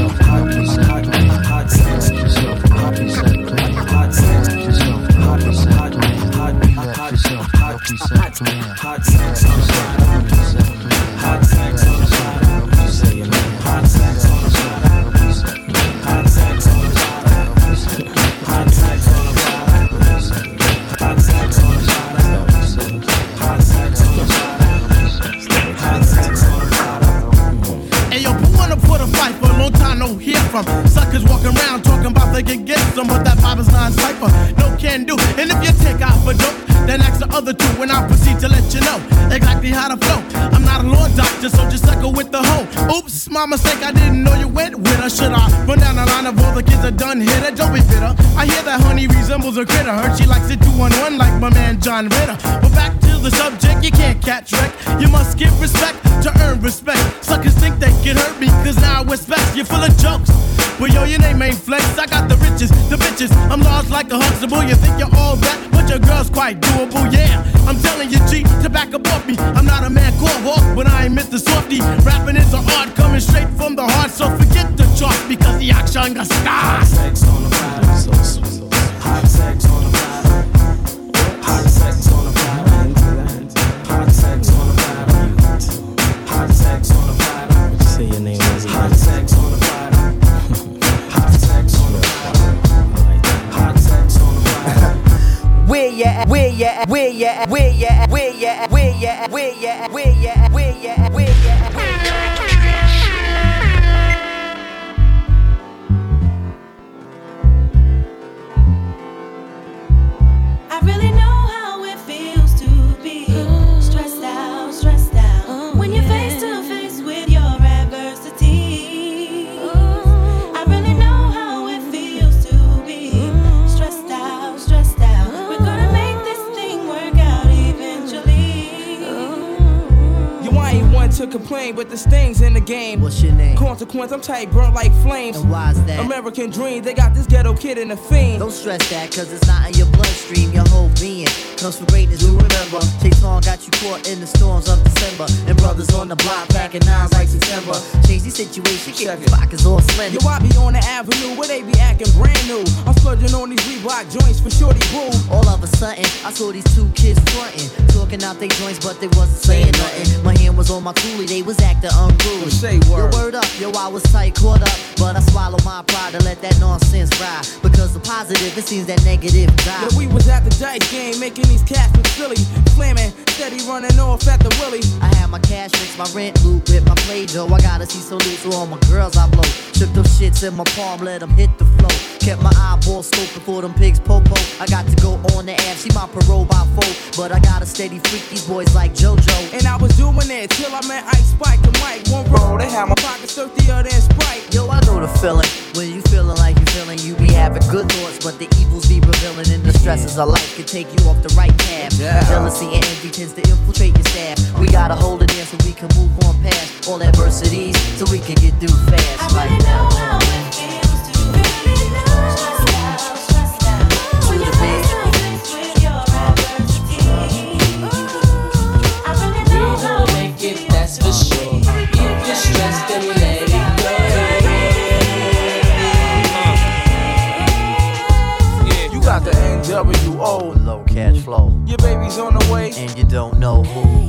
I hear that honey resembles a critter. Heard she likes it two on one like my man John Ritter. But back to the subject, you can't catch wreck. You must give respect to earn respect. Suckers think they can hurt me, cause now I respect you're full of jokes. Well, yo, your name ain't Flex. I got the riches, the bitches. I'm large like a Huxtable. You think you're all that, but your girl's quite doable. Yeah, I'm telling you, G, to back up me. I'm not a man called Hawk, but I ain't Mr. Softy. Rapping is an art coming straight from the heart, so forget the chalk because the action got stars.
Consequence, I'm tight, burnt like flames.
And why's that?
American dream, they got this ghetto kid in the fiend.
Don't stress that, cause it's not in your bloodstream. Your whole being comes from greatness. Do remember, Chase Long got you caught in the storms of December. And brothers on the block packing nines like September. Change the situation, get your pockets all slender.
Yo, I be on the avenue where they be acting brand new. I'm splurging on these Reebok joints for shorty boo.
All of a sudden, I saw these two kids frontin', talking out their joints, but they wasn't saying nothing. My hand was on my toolie, they was acting unruly.
Say word.
Yo, word up, yo, I was tight, caught up, but I swallowed my pride to let that nonsense ride. Because the positive, it seems that negative die.
Yeah, we was at the dice game, making these cats look silly. Slamming, steady running off at the willy.
I had my cash fix, my rent loop with my play dough. I gotta see so loose, so all my girls I blow. Shook those shits in my palm, let them hit the flow. Kept my eyeball scoping for them pigs popo. I got to go on the app, see my parole by four. But I gotta steady freak these boys like JoJo.
And I was doing it till I met Ice Spike and Mike. One roll, they had my pockets dirtier than Sprite.
Yo, I know the feeling. When you feeling like you feeling, you be having good thoughts, but the evils be revealing, and the stresses of life can take you off the right path.
Yeah.
Jealousy and envy tends to infiltrate your staff. We gotta hold it in so we can move on past all adversities, so we can get through fast. Like that.
We're
flow.
Your baby's on the way.
And you don't know who.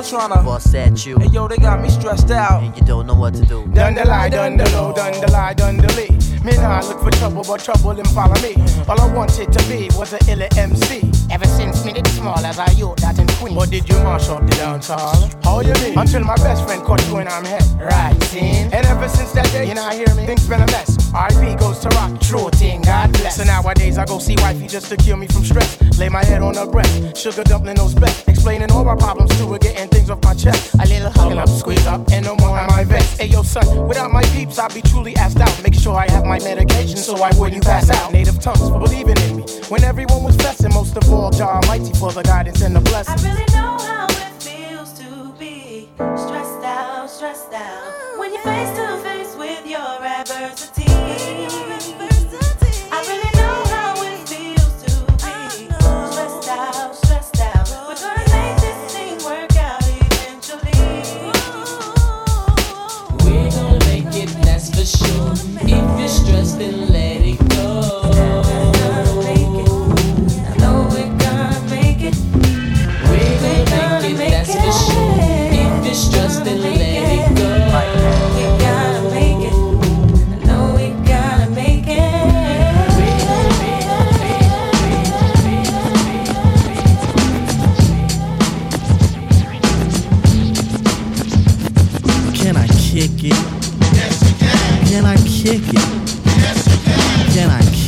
And Crosstown Killer tryna
bust at you.
Hey yo, they got me stressed out.
And you don't know what to do.
Done the lie, done the low, done the lie, done the lee. Me nah look for trouble, but trouble them follow me. All I wanted to be was a illa MC. Ever since me did small as I youth that in Queens. But did you mash up the dance hall? How you mean? Until my best friend caught you in I'm head. Right, seen? And ever since that day, you know I hear me? Things been a mess. RP goes to rock, true thing, God bless. So nowadays I go see wifey just to cure me from stress. Lay my head on her breast, sugar dumpling those best. Explaining all my problems to her, getting things off my chest. A little hugging up, squeeze up, and no more am I vexed. Hey yo, son, without my peeps, I'd be truly asked out. Make sure I have my medication so I wouldn't pass out. Native tongues for believing in me. When everyone was blessing, most of all, Jah Almighty for the guidance and the blessing.
I really know how it feels to be stressed out, stressed out. When you're face to face with your adversity.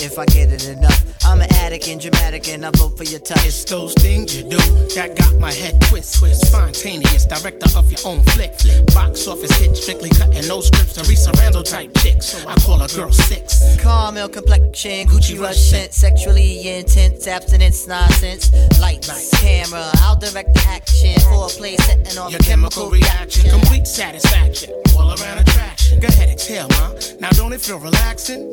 If I get and and I vote for your touch.
It's those things you do that got my head twist, twist. Spontaneous, director of your own flick. Box office hit, strictly cutting no scripts. Theresa Randle type chicks. I call a girl six.
Caramel complexion, Gucci rush scent, sexually intense, abstinence, nonsense. Lights, camera, I'll direct the action for a play setting off
Your chemical reaction, complete satisfaction, all around attraction. Go ahead, exhale, ma. Now don't it feel relaxing?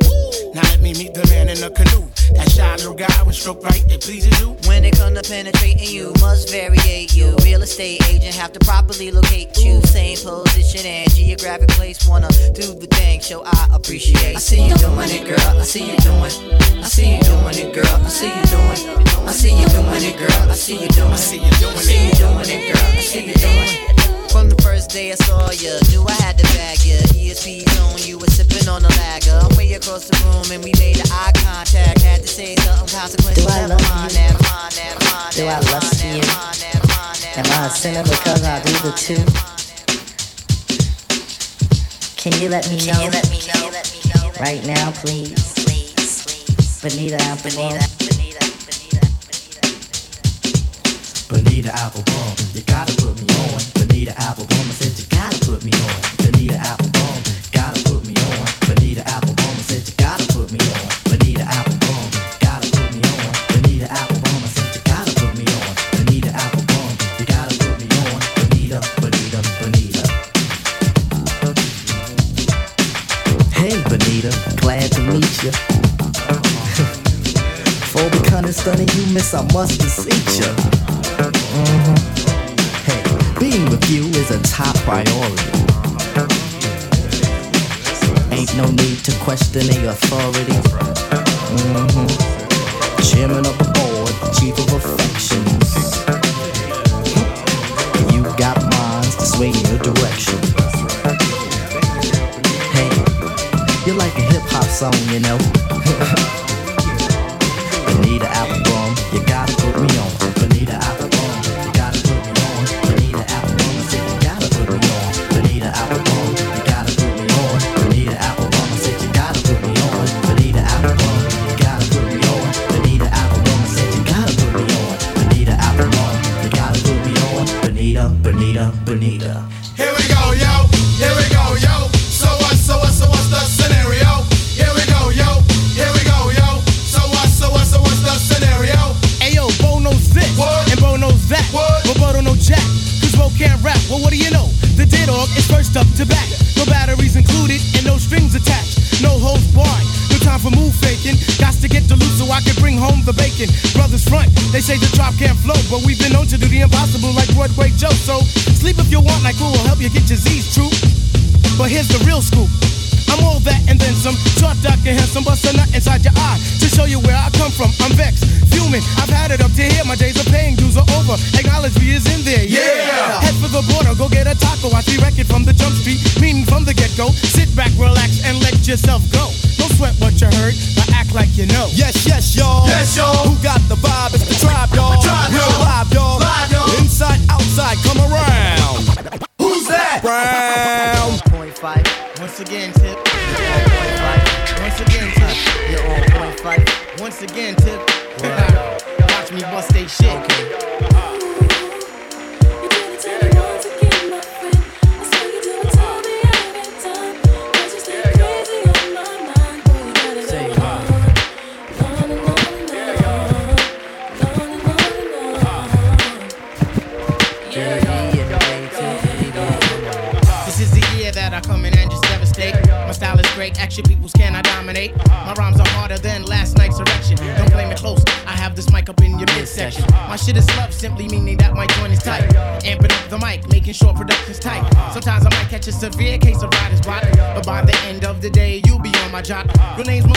Now let me meet the man in the canoe. That shy little guy with stroke right, it pleases you.
When it come to penetrating you, must variate you. Real estate agent have to properly locate you. Same position and geographic place. Wanna do the thing, show I appreciate.
I see you doing it, girl. I see you doing. I see you doing it, girl. I see you doing. I see you doing it, girl. I see you doing. I see you doing. I see you doing it, girl. I see you doing.
From the first day I saw ya, knew I had to bag ya. ESP zone, you were sipping on a lager. I'm way across the room and we made the eye contact. Had to say something consequential.
Do I love you?
that, mind that, mind
Do I lust you? Am I a sinner because I do the two? Can you let me know? Right now, please. Bonita Applebum.
Bonita Applebum, you gotta put me on. Said you gotta put me on. Bonita Applebum, gotta put me on. Bonita Applebum, I said you gotta put me on. Bonita Applebum, gotta put me on. Bonita Applebum, I said you gotta put me on. Bonita Applebum, you gotta put me on. Bonita, Bonita, Bonita. Hey, Bonita, glad to meet you. For becoming stunning, you miss, I must beseech you. Is a top priority. Ain't no need to question a authority. Mhm. Chairman of the board, chief of affections. You got minds to sway in your direction. Hey, you're like a hip hop song, you know. Bonita Applebum, you gotta put me on.
If you want, like who will help you get your Z's true. But here's the real scoop. I'm all that and then some. Dark, and handsome, bust a nut inside your eye. To show you where I come from. I'm vexed, fuming. I've had it up to here. My days of paying dues are over. Acknowledge me is in there.
Yeah.
Head for the border, go get a taco. I see record from the jump street, meaning from the get go. Sit back, relax, and let yourself go. Don't sweat what you heard, but act like you know.
Yes, yes,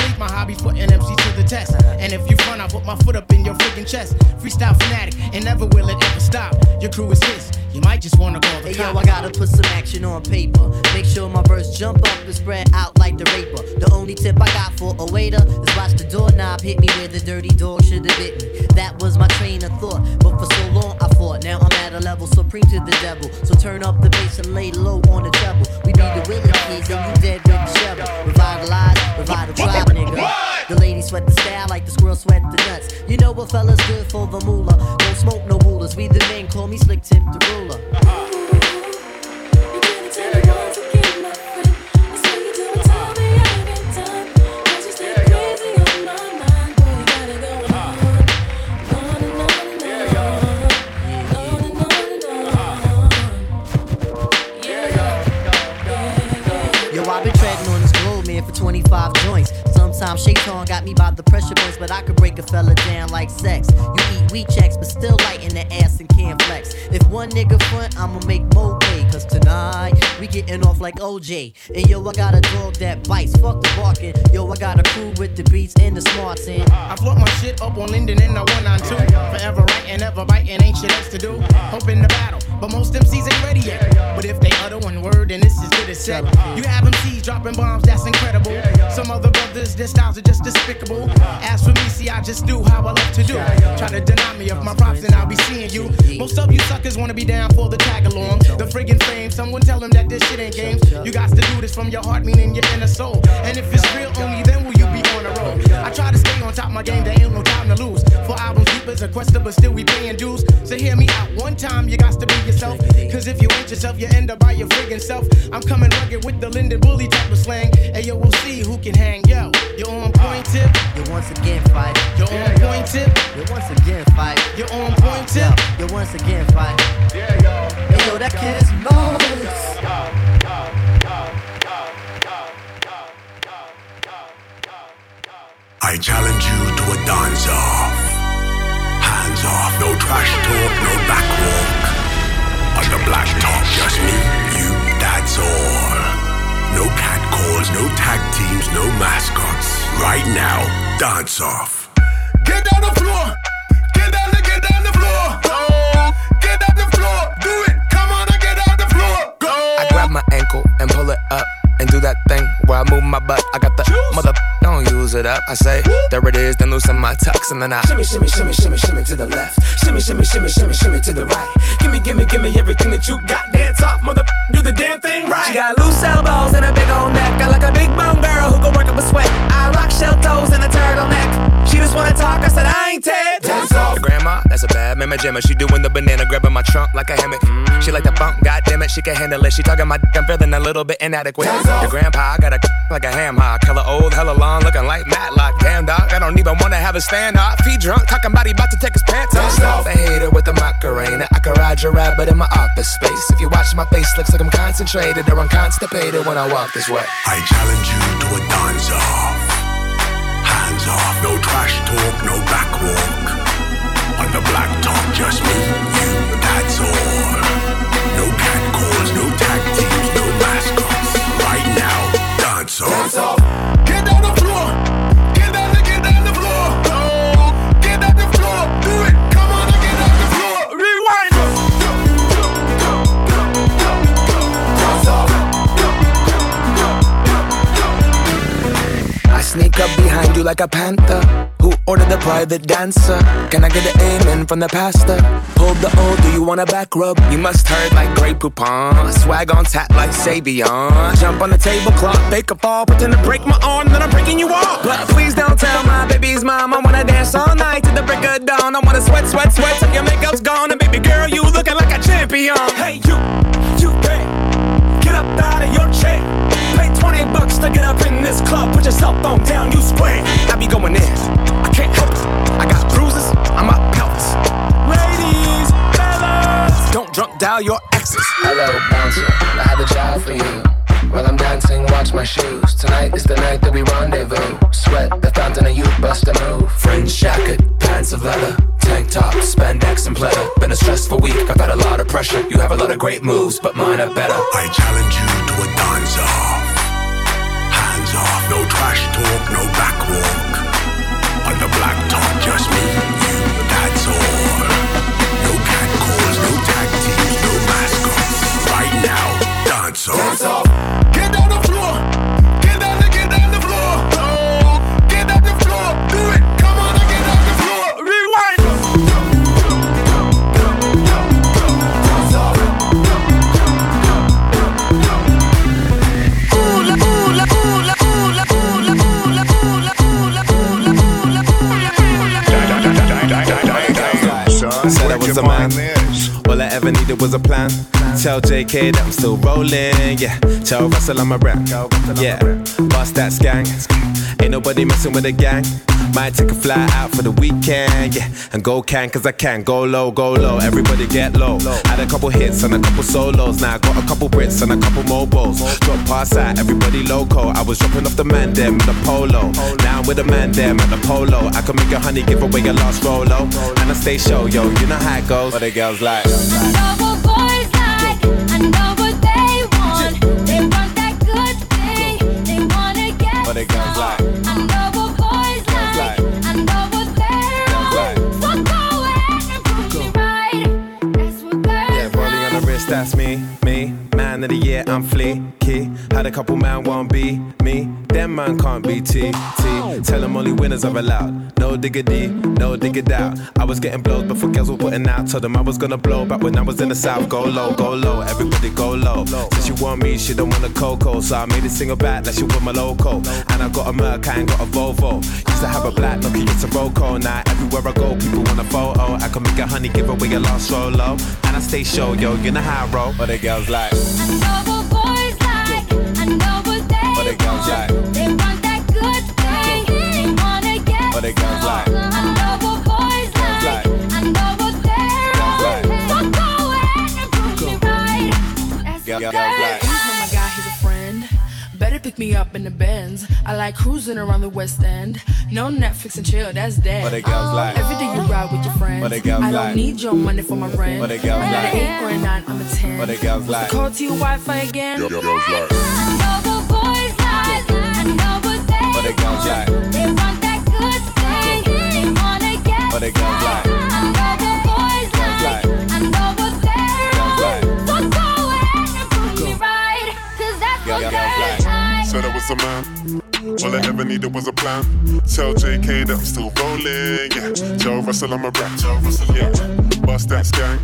Your my hobby's putting MC to the test. And if you front, I put my foot up in your freaking chest. Freestyle fanatic, and never will it ever stop. Your crew is his, you might just wanna call the
Hey yo. I gotta put some action on paper. Make sure my verse jump up and spread out like the raper. The only tip I got for a waiter is watch the doorknob hit me where the dirty dog should have bit me. That was my train of thought, but for so long I fought. Now I'm at a level supreme to the devil. So turn up the bass and lay low on the treble. We be the willing kids and you dead with the shovel. Revitalize, revive the tribe, nigga. The ladies sweat the style like the squirrel sweat the nuts. You know what fella's good for the moolah. Don't smoke no rulers. We the men, call me Slick Tip the ruler. Yo, I've been treading on this globe, man, for 25 joints. Sometimes Shaitan got me by the pressure points, but I could break a fella down like sex. You eat Wheat Chex, but still light in the ass and can't flex. If one nigga front, I'ma make more pay. Cause tonight, we getting off like OJ. And yo, I got a dog that bites, fuck the barking. Yo, I got a crew with the beats and the smarts in.
I float my shit up on Linden in the one on two. Forever writing, ever biting, ain't shit else to do. Hoping to battle, but most MCs ain't ready yet. But if they utter one word, then this is good as set. You have MCs dropping bombs, that's incredible. Some other brothers, their styles are just despicable. As for me, see, I just do how I love to do. Try to deny me of my props, and I'll be seeing you. Most of you suckers wanna be down for the tag along. The friggin' fame, someone tell them that this shit ain't games. You got to do this from your heart, meaning your inner soul. And if it's real, only then will you be on the road. I try to stay on top of my game, there ain't no time to lose. For albums, deep as a quester, but still we paying dues. So hear me out one time, you got to be yourself. Cause if you ain't yourself, you end up by your friggin' self. I'm coming rugged with the Linden Bully type of slang. Hey yo, we'll see who can hang. Yo, you're on point uh, tip.
You're once again fight.
You're on point uh, tip.
You're once again fight.
You're on point tip.
You're once again fight. Hey yo, that kid is nice.
I challenge you to a dance off. Hands off, no trash talk, no back walk. On the black top, just me, you, that's all. No cat calls, no tag teams, no mascots. Right now, dance off.
Get down the floor. Get down the, get down the floor. Go. Get down the floor. Do it. Come on and get down the floor. Go.
I grab my ankle and pull it up and do that thing where I move my butt. I got the mother, don't use it up. I say, there it is, then loosen my tux and then I
Shimmy, shimmy, shimmy, shimmy, shimmy to the left. Shimmy, shimmy, shimmy, shimmy, shimmy to the right. Gimme, gimme, gimme everything that you got. Dance off, mother, do the damn thing right.
She got loose elbows and a big old neck. I like a big bone girl who can work up a sweat. I rock shell toes and a turtleneck. She just wanna talk, I said I That's a bad mama jammer. She doing the banana, grabbing my trunk like a hammock. Mm. She like the bump, goddamn it, she can handle it. She talking my dick, I'm feeling a little bit inadequate. Your grandpa, I got a like a ham hock. Hella old, hella long, looking like Matlock. Damn dog, I don't even wanna have a standoff. Feet drunk, talking about he about to take his pants off. The hater with the Macarena. I can ride your rabbit in my office space. If you watch my face, looks like I'm concentrated or I'm constipated when I walk this way.
I challenge you to a dance off. Hands off, no trash talk, no back walk the just me, you, that's all. No calls, no tag teams, no mascots. Right now, dance off.
Dance off. Get down the floor. Get down get down the floor. Oh, get down the floor.
Do it. Come on get down the floor. Rewind. Dance off. I sneak up behind you
like a panther who ordered the private dancer? Can I get an amen from the pastor? Pulled the old, do you want a back rub? You must hurt like Grey Poupon. Swag on tap like Savion. Jump on the tablecloth, bake a fall, pretend to break my arm, then I'm breaking you off. But please don't tell my baby's mom I wanna dance all night to the break of dawn. I wanna sweat, sweat, sweat till your makeup's gone. And baby girl, you looking like a champion. Hey, you, you think? Get up out of your chair. Pay 20 bucks to get up in this club. Put yourself on down, you square. I be going in. Dial your exes.
Hello, bouncer. I have a job for you. While I'm dancing, watch my shoes. Tonight is the night that we rendezvous. Sweat the fountain of youth, bust a move. Fringe jacket, pants of leather, tank top, spandex and pleather. Been a stressful week, I've had a lot of pressure. You have a lot of great moves, but mine are better.
I challenge you to a dance off. Hands off, no trash talk, no back walk. On the black top, just me, dance off. Dance off.
Get down the floor. Get down, get down the floor. Oh, get down the floor. Do it. Come on, get down the floor. Rewind.
Said I was a man. All I ever needed was a plan. Tell JK that I'm still rolling. Yeah. Tell Russell I'm a rap. Yeah. Bust that gang. Ain't nobody messing with the gang. Might take a fly out for the weekend. Yeah. And go can cause I can. Go low, go low. Everybody get low. Had a couple hits and a couple solos. Now I got a couple Brits and a couple mobiles. Drop pass out, everybody loco. I was dropping off the man them in the polo. Now I'm with the man them at the polo. I can make a honey give away a lost rolo. And I stay show, yo. You know how it goes. What the girls like. The I'm fleeky. Had a couple man won't be me. Them man can't be T, T. Tell them only winners are allowed. No diggity, no diggity out. I was getting blows before girls were putting out. Told them I was gonna blow back when I was in the south. Go low, go low, everybody go low. Since she want me, she don't want a cocoa. So I made it single back like she want my loco. And I got a Merc, I ain't got a Volvo. Used to have a black Nokia, it's a Roco. Now everywhere I go, people want a photo. I can make a honey, give away a lost solo. And I stay show, yo, you know how I roll. What the girls like? I know What boys the girls like? What the girls like? Girls like? Girls like? Girls like?
He's not my guy, he's a friend. Better pick me up in the Benz. I like cruising around the West End. No Netflix and chill, that's dead.
What the girls like?
Every day you ride with your friends.
What the girls
I don't need your money for my rent.
What the girls
I got
like?
eight or a nine, I'm a ten.
What the girls
What's
like?
call to your Wi-Fi again?
Girls like? What the girls like? What the girls like? Girls like? Girls like? Girls like?
Said I was a man. All I ever needed was a plan. Tell JK that I'm still rolling. Yeah. Tell Russell I'm a rap. Tell Russell, yeah. Bust that gang.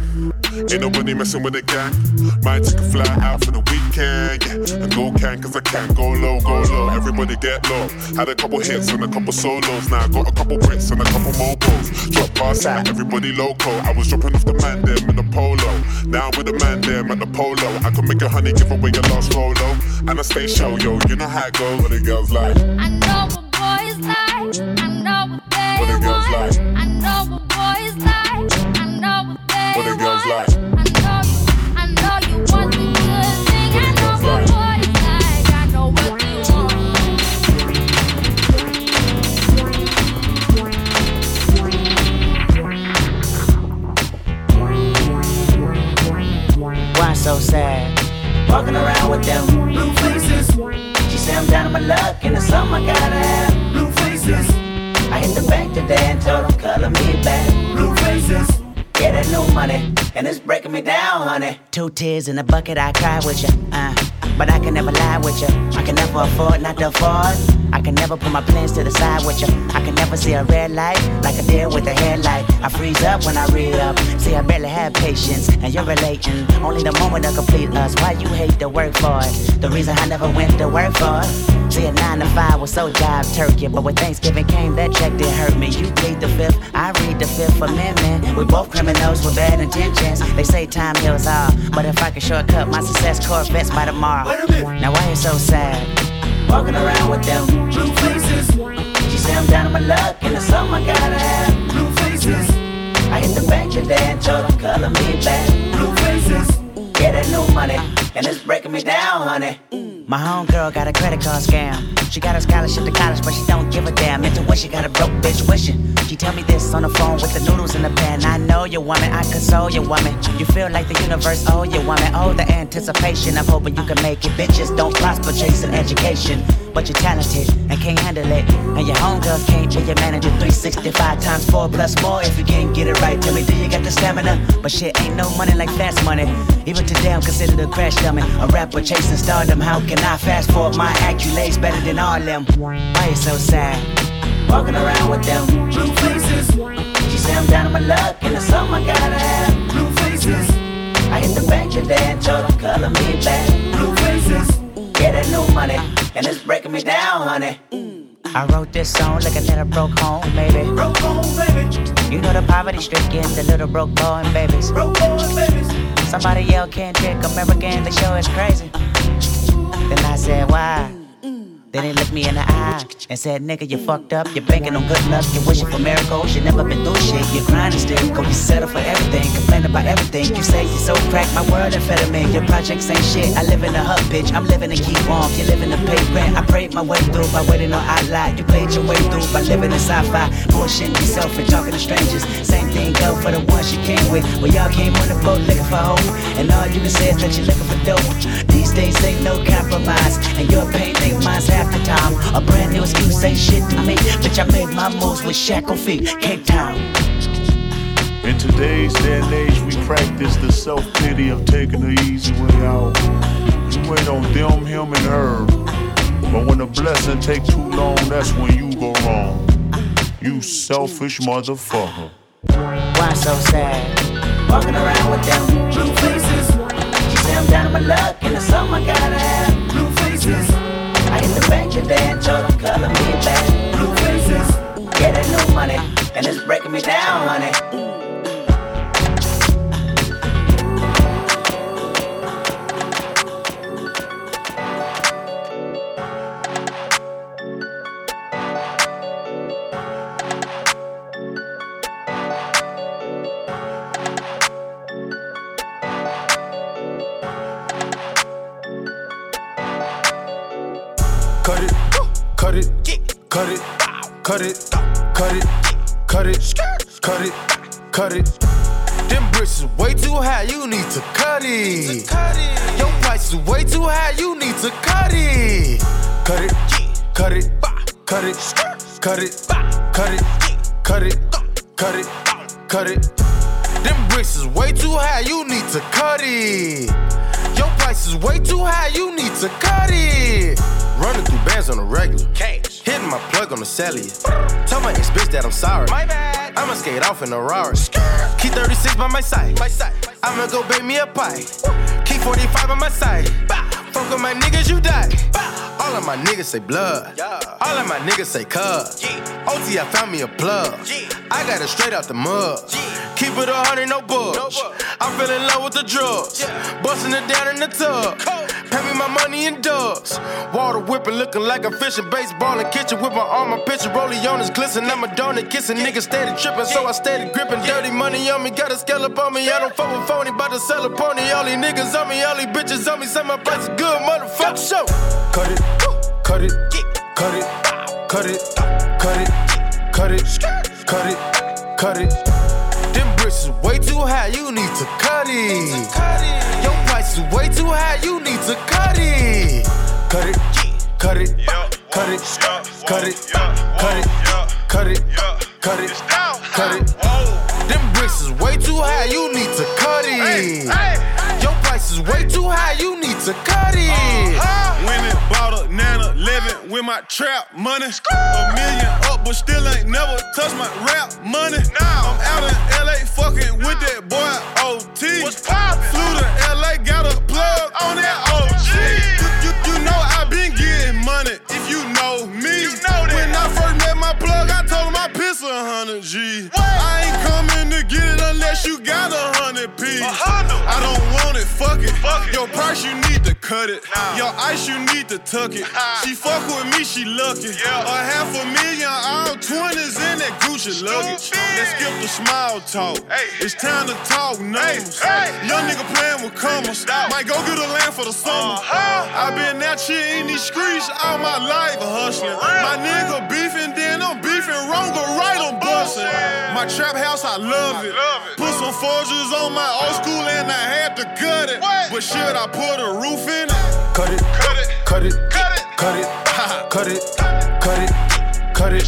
Ain't nobody messing with the gang. Might take a fly out for the weekend. Yeah. And go can cause I can. Go low, go low. Everybody get low. Had a couple hits and a couple solos. Now I got a couple Brits and a couple mobiles. Drop past out, everybody loco. I was dropping off the man them in the polo. Now I'm with the man them at the polo. I can make a honey give away a lost rolo. And I stay show, yo. You know how it goes. What the girls like?
I know what boys like. I know what they
What the girls
want.
like?
I know what what they
What the girls
want.
like?
I know you. I know you want the good thing. I know what boys like. I know what they want.
Why so sad? Walking around with them blue faces. She said I'm down on my luck and it's something I gotta have. Blue faces. I hit the bank today and told them color me back. And it's breaking me down, honey. Two tears in a bucket, I cry with you. Uh, but I can never lie with you. I can never afford not to afford. I can never put my plans to the side with you. I can never see a red light like a deer with a headlight. I freeze up when I read up. See, I barely have patience, and you're relating. Only the moment to complete us. Why you hate to work for it? The reason I never went to work for it. See, a nine to five was so job turkey, but when Thanksgiving came, that check didn't hurt me. You plead the fifth, I read the fifth amendment. We both criminals with bad intentions. They say time heals all, but if I could shortcut my success, Corvettes by tomorrow. Now why you so sad? Walking around with them blue faces. She said I'm down on my luck, and it's something I gotta have. Blue faces. I hit the bank today and told them color me back. Blue faces. Yeah, that new money, and it's breaking me down, honey. My homegirl got a credit card scam. She got a scholarship to college, but she don't give a damn. Into what she got a broke bitch wishing. She tell me this on the phone with the noodles in the pan. I know you woman, I console you woman. You feel like the universe owe you woman. Oh, the anticipation of hoping you can make it. Bitches don't prosper chasing education, but you're talented and can't handle it. And your homegirls can't be your manager. 365 times four plus more. If you can't get it right, tell me, do you got the stamina? But shit ain't no money like fast money. Even today, I'm considered a crash dummy. A rapper chasing stardom. How can I fast forward my accolades better than all them? Why you so sad? Walking around with them blue faces. She said I'm down on my luck, and it's something I gotta have. Blue faces. I hit the bank today and told color me back. Blue faces. That new money, and it's breaking me down, honey. I wrote this song like a little broke home, baby. Broke home, baby. You know the poverty stricken, the little broke boy and babies. Broke boy and babies. Somebody yell can't trick American, the show is crazy. Then I said, why? Then he looked me in the eye and said, Nigga, you fucked up. You're banking on good luck. You're wishing for miracles. You never been through shit. You're grinding still. Go, you settle for everything. Complain about everything. You say you're so cracked. My world amphetamine. Your projects ain't shit. I live in a hub, bitch. I'm living to keep warm. You're living to pay rent. I prayed my way through by waiting on I lie. You played your way through by living in sci-fi. Bullshitting yourself and talking to strangers. Same thing go for the ones you came with. Well, y'all came on the boat looking for hope. And all you can say is that you're looking for dope. These days ain't no compromise. And your pain ain't mine's half the time. A brand new excuse ain't shit to me. Bitch, I made my moves with shackle feet. Cape Town.
In today's day and age, we practice the self pity of taking the easy way out. You wait on them, him, and her. But when the blessing take too long, that's when you go wrong. You selfish motherfucker.
Why so sad? Walking around with them blue faces. She say I'm down on my luck, and it's something I gotta have. Blue faces. The bank and told them color me back.
Bad. Off in a Rari. Key 36 by my side. I'ma go bake me a pie. Key 45 on my side. Fuck with my niggas, you die. All of my niggas say blood. All of my niggas say cuz. OT, I found me a plug. I got it straight out the mud. Keep it a hundred, no bugs. I fell in love with the drugs. Busting it down in the tub. Pay me my money in dubs. Water whipping, looking like a fishing baseball in kitchen with my arm, my picture. Rollie on his glisten. I'm a donut kissing. Niggas steady tripping, so I steady gripping. Dirty money on me, got a scale up on me. I don't fuck with phony, bout to sell a pony. All these niggas on me, all these bitches on me. Say my price is good, motherfucker. Show. Cut it, cut it, cut it, cut it, cut it, cut it, cut it, cut it. Them bricks is way too high, you need to cut it. Is way too high, you need to cut it. Cut it, cut it, cut it, cut it, cut it, cut it, cut it, cut it. Them bricks
is way too high, you need to cut it. Is way too high, you need to cut it.
Uh-huh. Went and bought a Nana 11 with my trap money. A million up, but still ain't never touched my rap money. Now I'm out in LA fucking with that boy OT. What's poppin'? Flew to LA, got a plug on that OG. You, you, you know I been getting money if you know me. You know that. when I first met my plug, I told him I piss a hundred G. I want it, fuck it. Your price, you need to cut it. Your ice, you need to tuck it. She fuck with me, she lucky. A half a million, all twenties in that Gucci luggage. Let's skip the small talk. It's time to talk numbers. Young nigga playing with commas. Might go get a land for the summer. Uh-huh. i been out here in these streets all my life hustling. My nigga beefing My trap house, I love it. Put some Forgis on my old school and I had to cut it. But should I put a roof in it?
Cut it, cut it, cut it, cut it, cut it, cut it, cut it, cut it,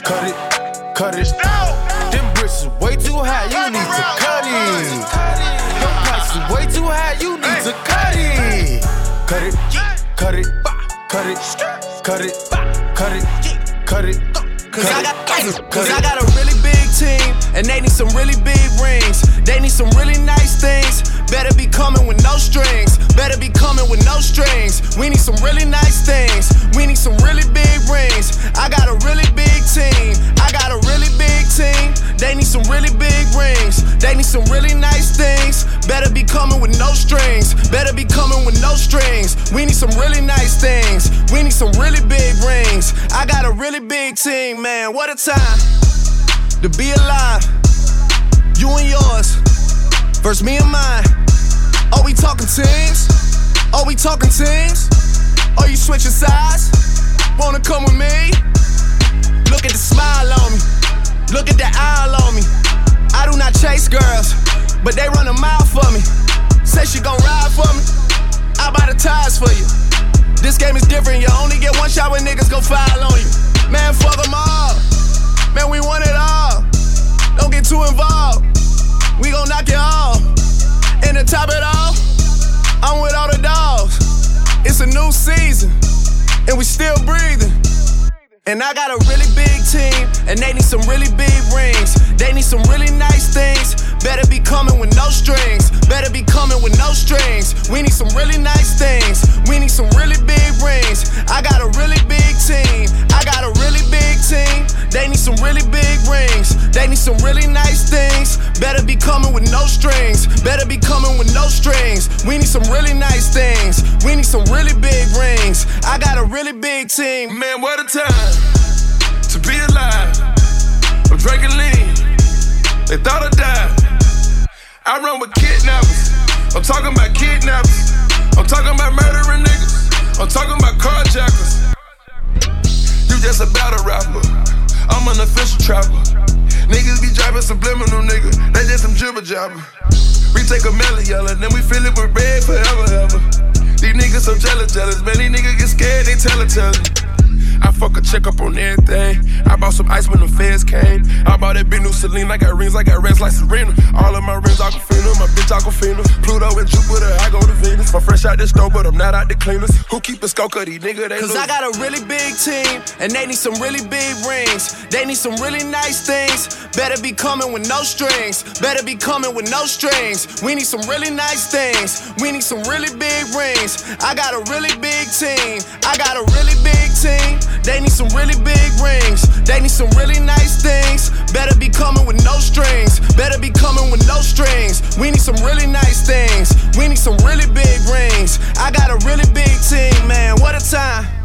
cut it, cut it. Them bricks is way too high, you need to cut it. Your price is way too high, you need to cut it. Cut it, cut it, cut it, cut it, cut it, cut it.
Cause I got, cause I got a really big team, and they need some really big rings. They need some really nice things. Better be coming with no strings. Better be coming with no strings. We need some really nice things. We need some really big rings. I got a really big team. I got a really big team. They need some really big rings. They need some really nice things. Better be coming with no strings. Better be coming with no strings. We need some really nice things. We need some really big rings. I got a really big team, man. What a time to be alive. You and yours versus me and mine. Are we talking teams? Are we talking teams? Are you switching sides? Wanna come with me? Look at the smile on me. Look at the eye on me. I do not chase girls, but they run a mile for me. Say she gon' ride for me. I buy the tires for you. This game is different. You only get one shot when niggas go file on you. Man, fuck them all. Man, we want it all. Don't get too involved. We gon' knock it off. And to top it off, I'm with all the dogs. It's a new season, and we still breathing. And I got a really big team, and they need some really big rings. They need some really nice things. Better be coming with no strings. Better be coming with no strings. We need some really nice things. We need some really big rings. I got a really big team. I got a really big team. They need some really big rings. They need some really nice things. Better be coming with no strings. Better be coming with no strings. We need some really nice things. We need some really big rings. I got a really big team.
Man, what a time to be alive. I'm drinking lean. They thought I died. I run with kidnappers. I'm talking about kidnappers. I'm talking about murdering niggas. I'm talking about carjackers. You just about a battle rapper. I'm an official trapper. Niggas be driving subliminal, nigga. They just some jibber jabber. We take a melon yellow, then we fill it with red forever, ever. These niggas so jealous, jealous. Man, these niggas get scared, they tell it, tell it. I fuck a check up on everything. I bought some ice when the feds came. I bought that big new Celine. I got rings, I got rings like Serena. All of my rings Aquafina, my bitch Aquafina. Pluto and Jupiter, I go to Venus. I'm fresh out the stove, but I'm not out the cleaners. Who keep a of these nigga? They
Cause
lose.
I got a really big team, and they need some really big rings. They need some really nice things. Better be coming with no strings. Better be coming with no strings. We need some really nice things. We need some really big rings. I got a really big team. I got a really big team. They need some really big rings. They need some really nice things. Better be coming with no strings. Better be coming with no strings. We need some really nice things. We need some really big rings. I got a really big team, man. What a time.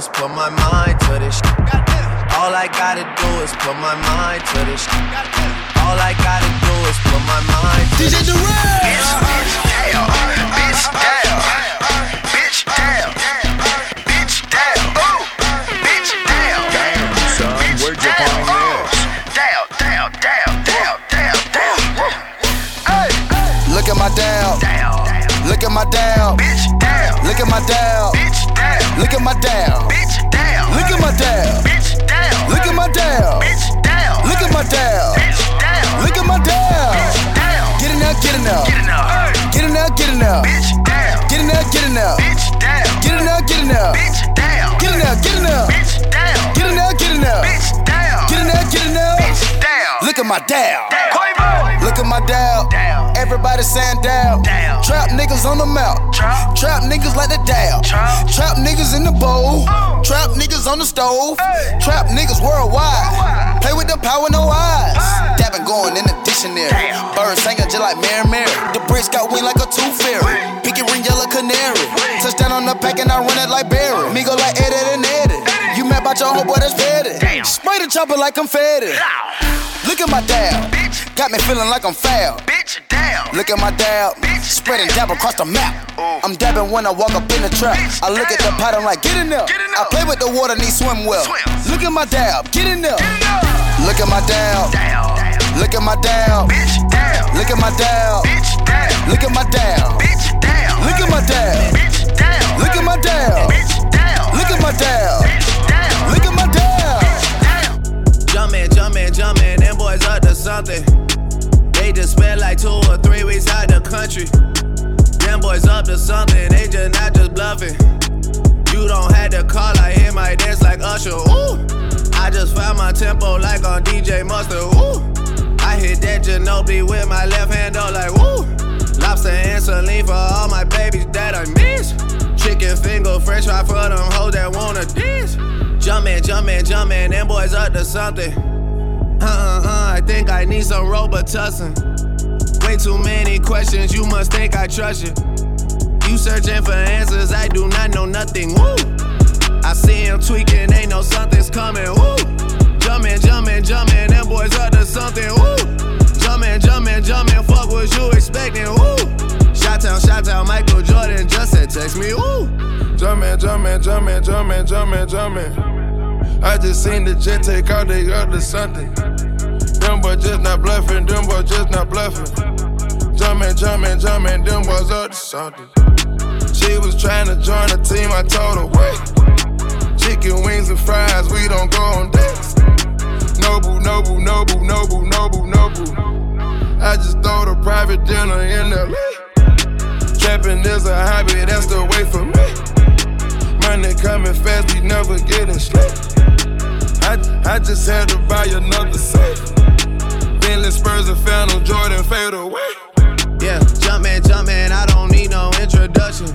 Is put my mind to this. All I gotta do is put my mind to this. All I gotta do is put my mind to this. DJ Durant.
My.
Quavo.
Look at my. Down. Everybody saying. Down. Trap niggas on the mount.
Trap.
Trap niggas like the down.
Trap.
Trap niggas in the bowl. Trap niggas on the stove. Trap niggas worldwide. Play with the power, no eyes. Dabbing going in the dictionary. Birds singing just like Mary Mary. The bricks got wing like a tooth fairy. Pinky ring, yellow canary. Touchdown on the pack and I run it like Barry. Me go like Eddie and Eddie. You mad about your homeboy that's petty. Spray the chopper like confetti. Look at my dab. Got me feeling like I'm foul.
Bitch, down.
Look at my dab. Spreading dab across the map. I'm dabbing when I walk up in the trap. I look at the pattern like, get in there. I play with the water, need swim well. Look at my dab. Get in there. Look at my dab. Look at my dab.
Bitch, down,
Look at my dab.
bitch, down,
Look at my dab.
bitch, down,
Look at my dab.
bitch, down,
Look at my dab.
bitch, down,
Look at my dab.
Jumpin', jumpin', jumpin', them boys up to something. They just spent like two or three weeks out the country. Them boys up to something, they just not just bluffing. You don't have to call, I hear my dance like Usher. Ooh, I just found my tempo like on DJ Mustard. Ooh, I hit that Ginobili with my left hand, though, like woo. Lobster and saline for all my babies that I miss. Chicken finger, french fry for them hoes that wanna dance. Jumpin', jumpin', jumpin', them boys up to something. Uh uh uh, I think I need some Robitussin. Way too many questions, you must think I trust you. You searching for answers, I do not know nothing. Woo! I see him tweaking, ain't no something's coming. Woo! Jumpin', jumpin', jumpin', them boys up to something. Woo! Jumpin', jumpin', jumpin', fuck what you expecting. Woo! Shot town, shot town, Michael Jordan just said text me. Woo!
Jumpin', jumpin', jumpin', jumpin', jumpin', jumpin'. I just seen the jet take out, they to something. Them boys just not bluffing, them boys just not bluffing. Jumpin', jumpin', jumpin', them boys up to something. She was trying to join the team, I told her, wait. Chicken wings and fries, we don't go on dates. Noble, noble, noble, noble, noble, noble. I just throw the private dinner in LA. Trapping is a hobby, that's the way for me. Money coming fast, we never getting straight. I, I just had to buy another safe. Bentley Spurs and Phantom Jordan fade away.
Yeah, jumpin', jumpin', I don't need no introduction.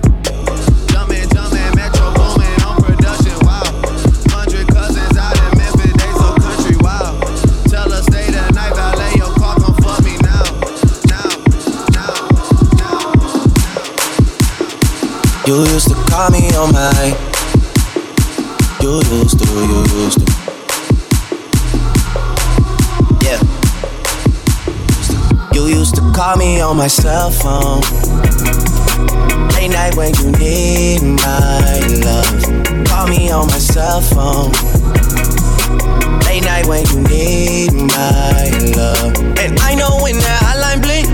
Jumpin', jumpin',
You used to call me on my. You used to, you used to. Yeah. You used to call me on my cell phone. Late night when you need my love. Call me on my cell phone. Late night when you need my love. And I know when that hotline blink,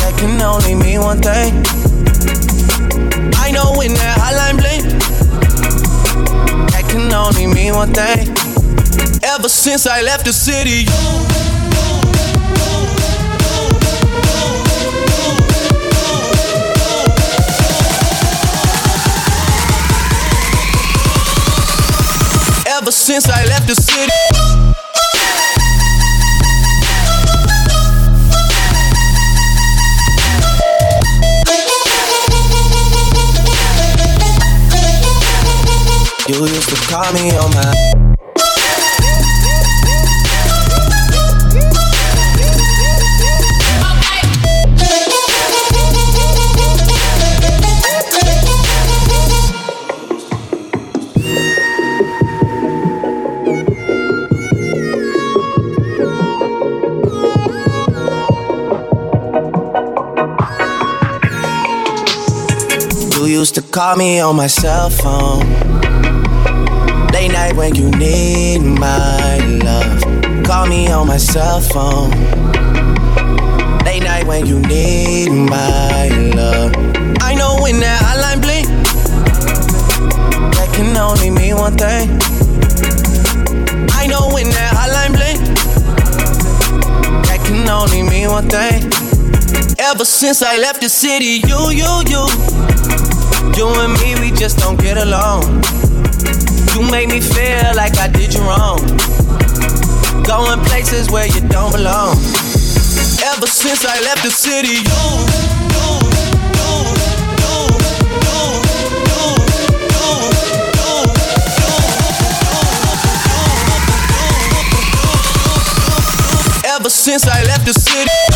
that can only mean one thing. When that hotline blink, that can only mean one thing. Ever since I left the city, Ever since I left the city. You used to call me on my.
used to call me on my cell phone Late night when you need my love. Call me on my cell phone. Late night when you need my love. I know when that hotline blink, that can only mean one thing. I know when that hotline blink, that can only mean one thing. Ever since I left the city, you, you, you, you and me, we just don't get along. You make me feel like I did you wrong. Going places where you don't belong. Ever since I left the city, you. Ever since I left the city.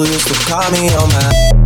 You used to call me on my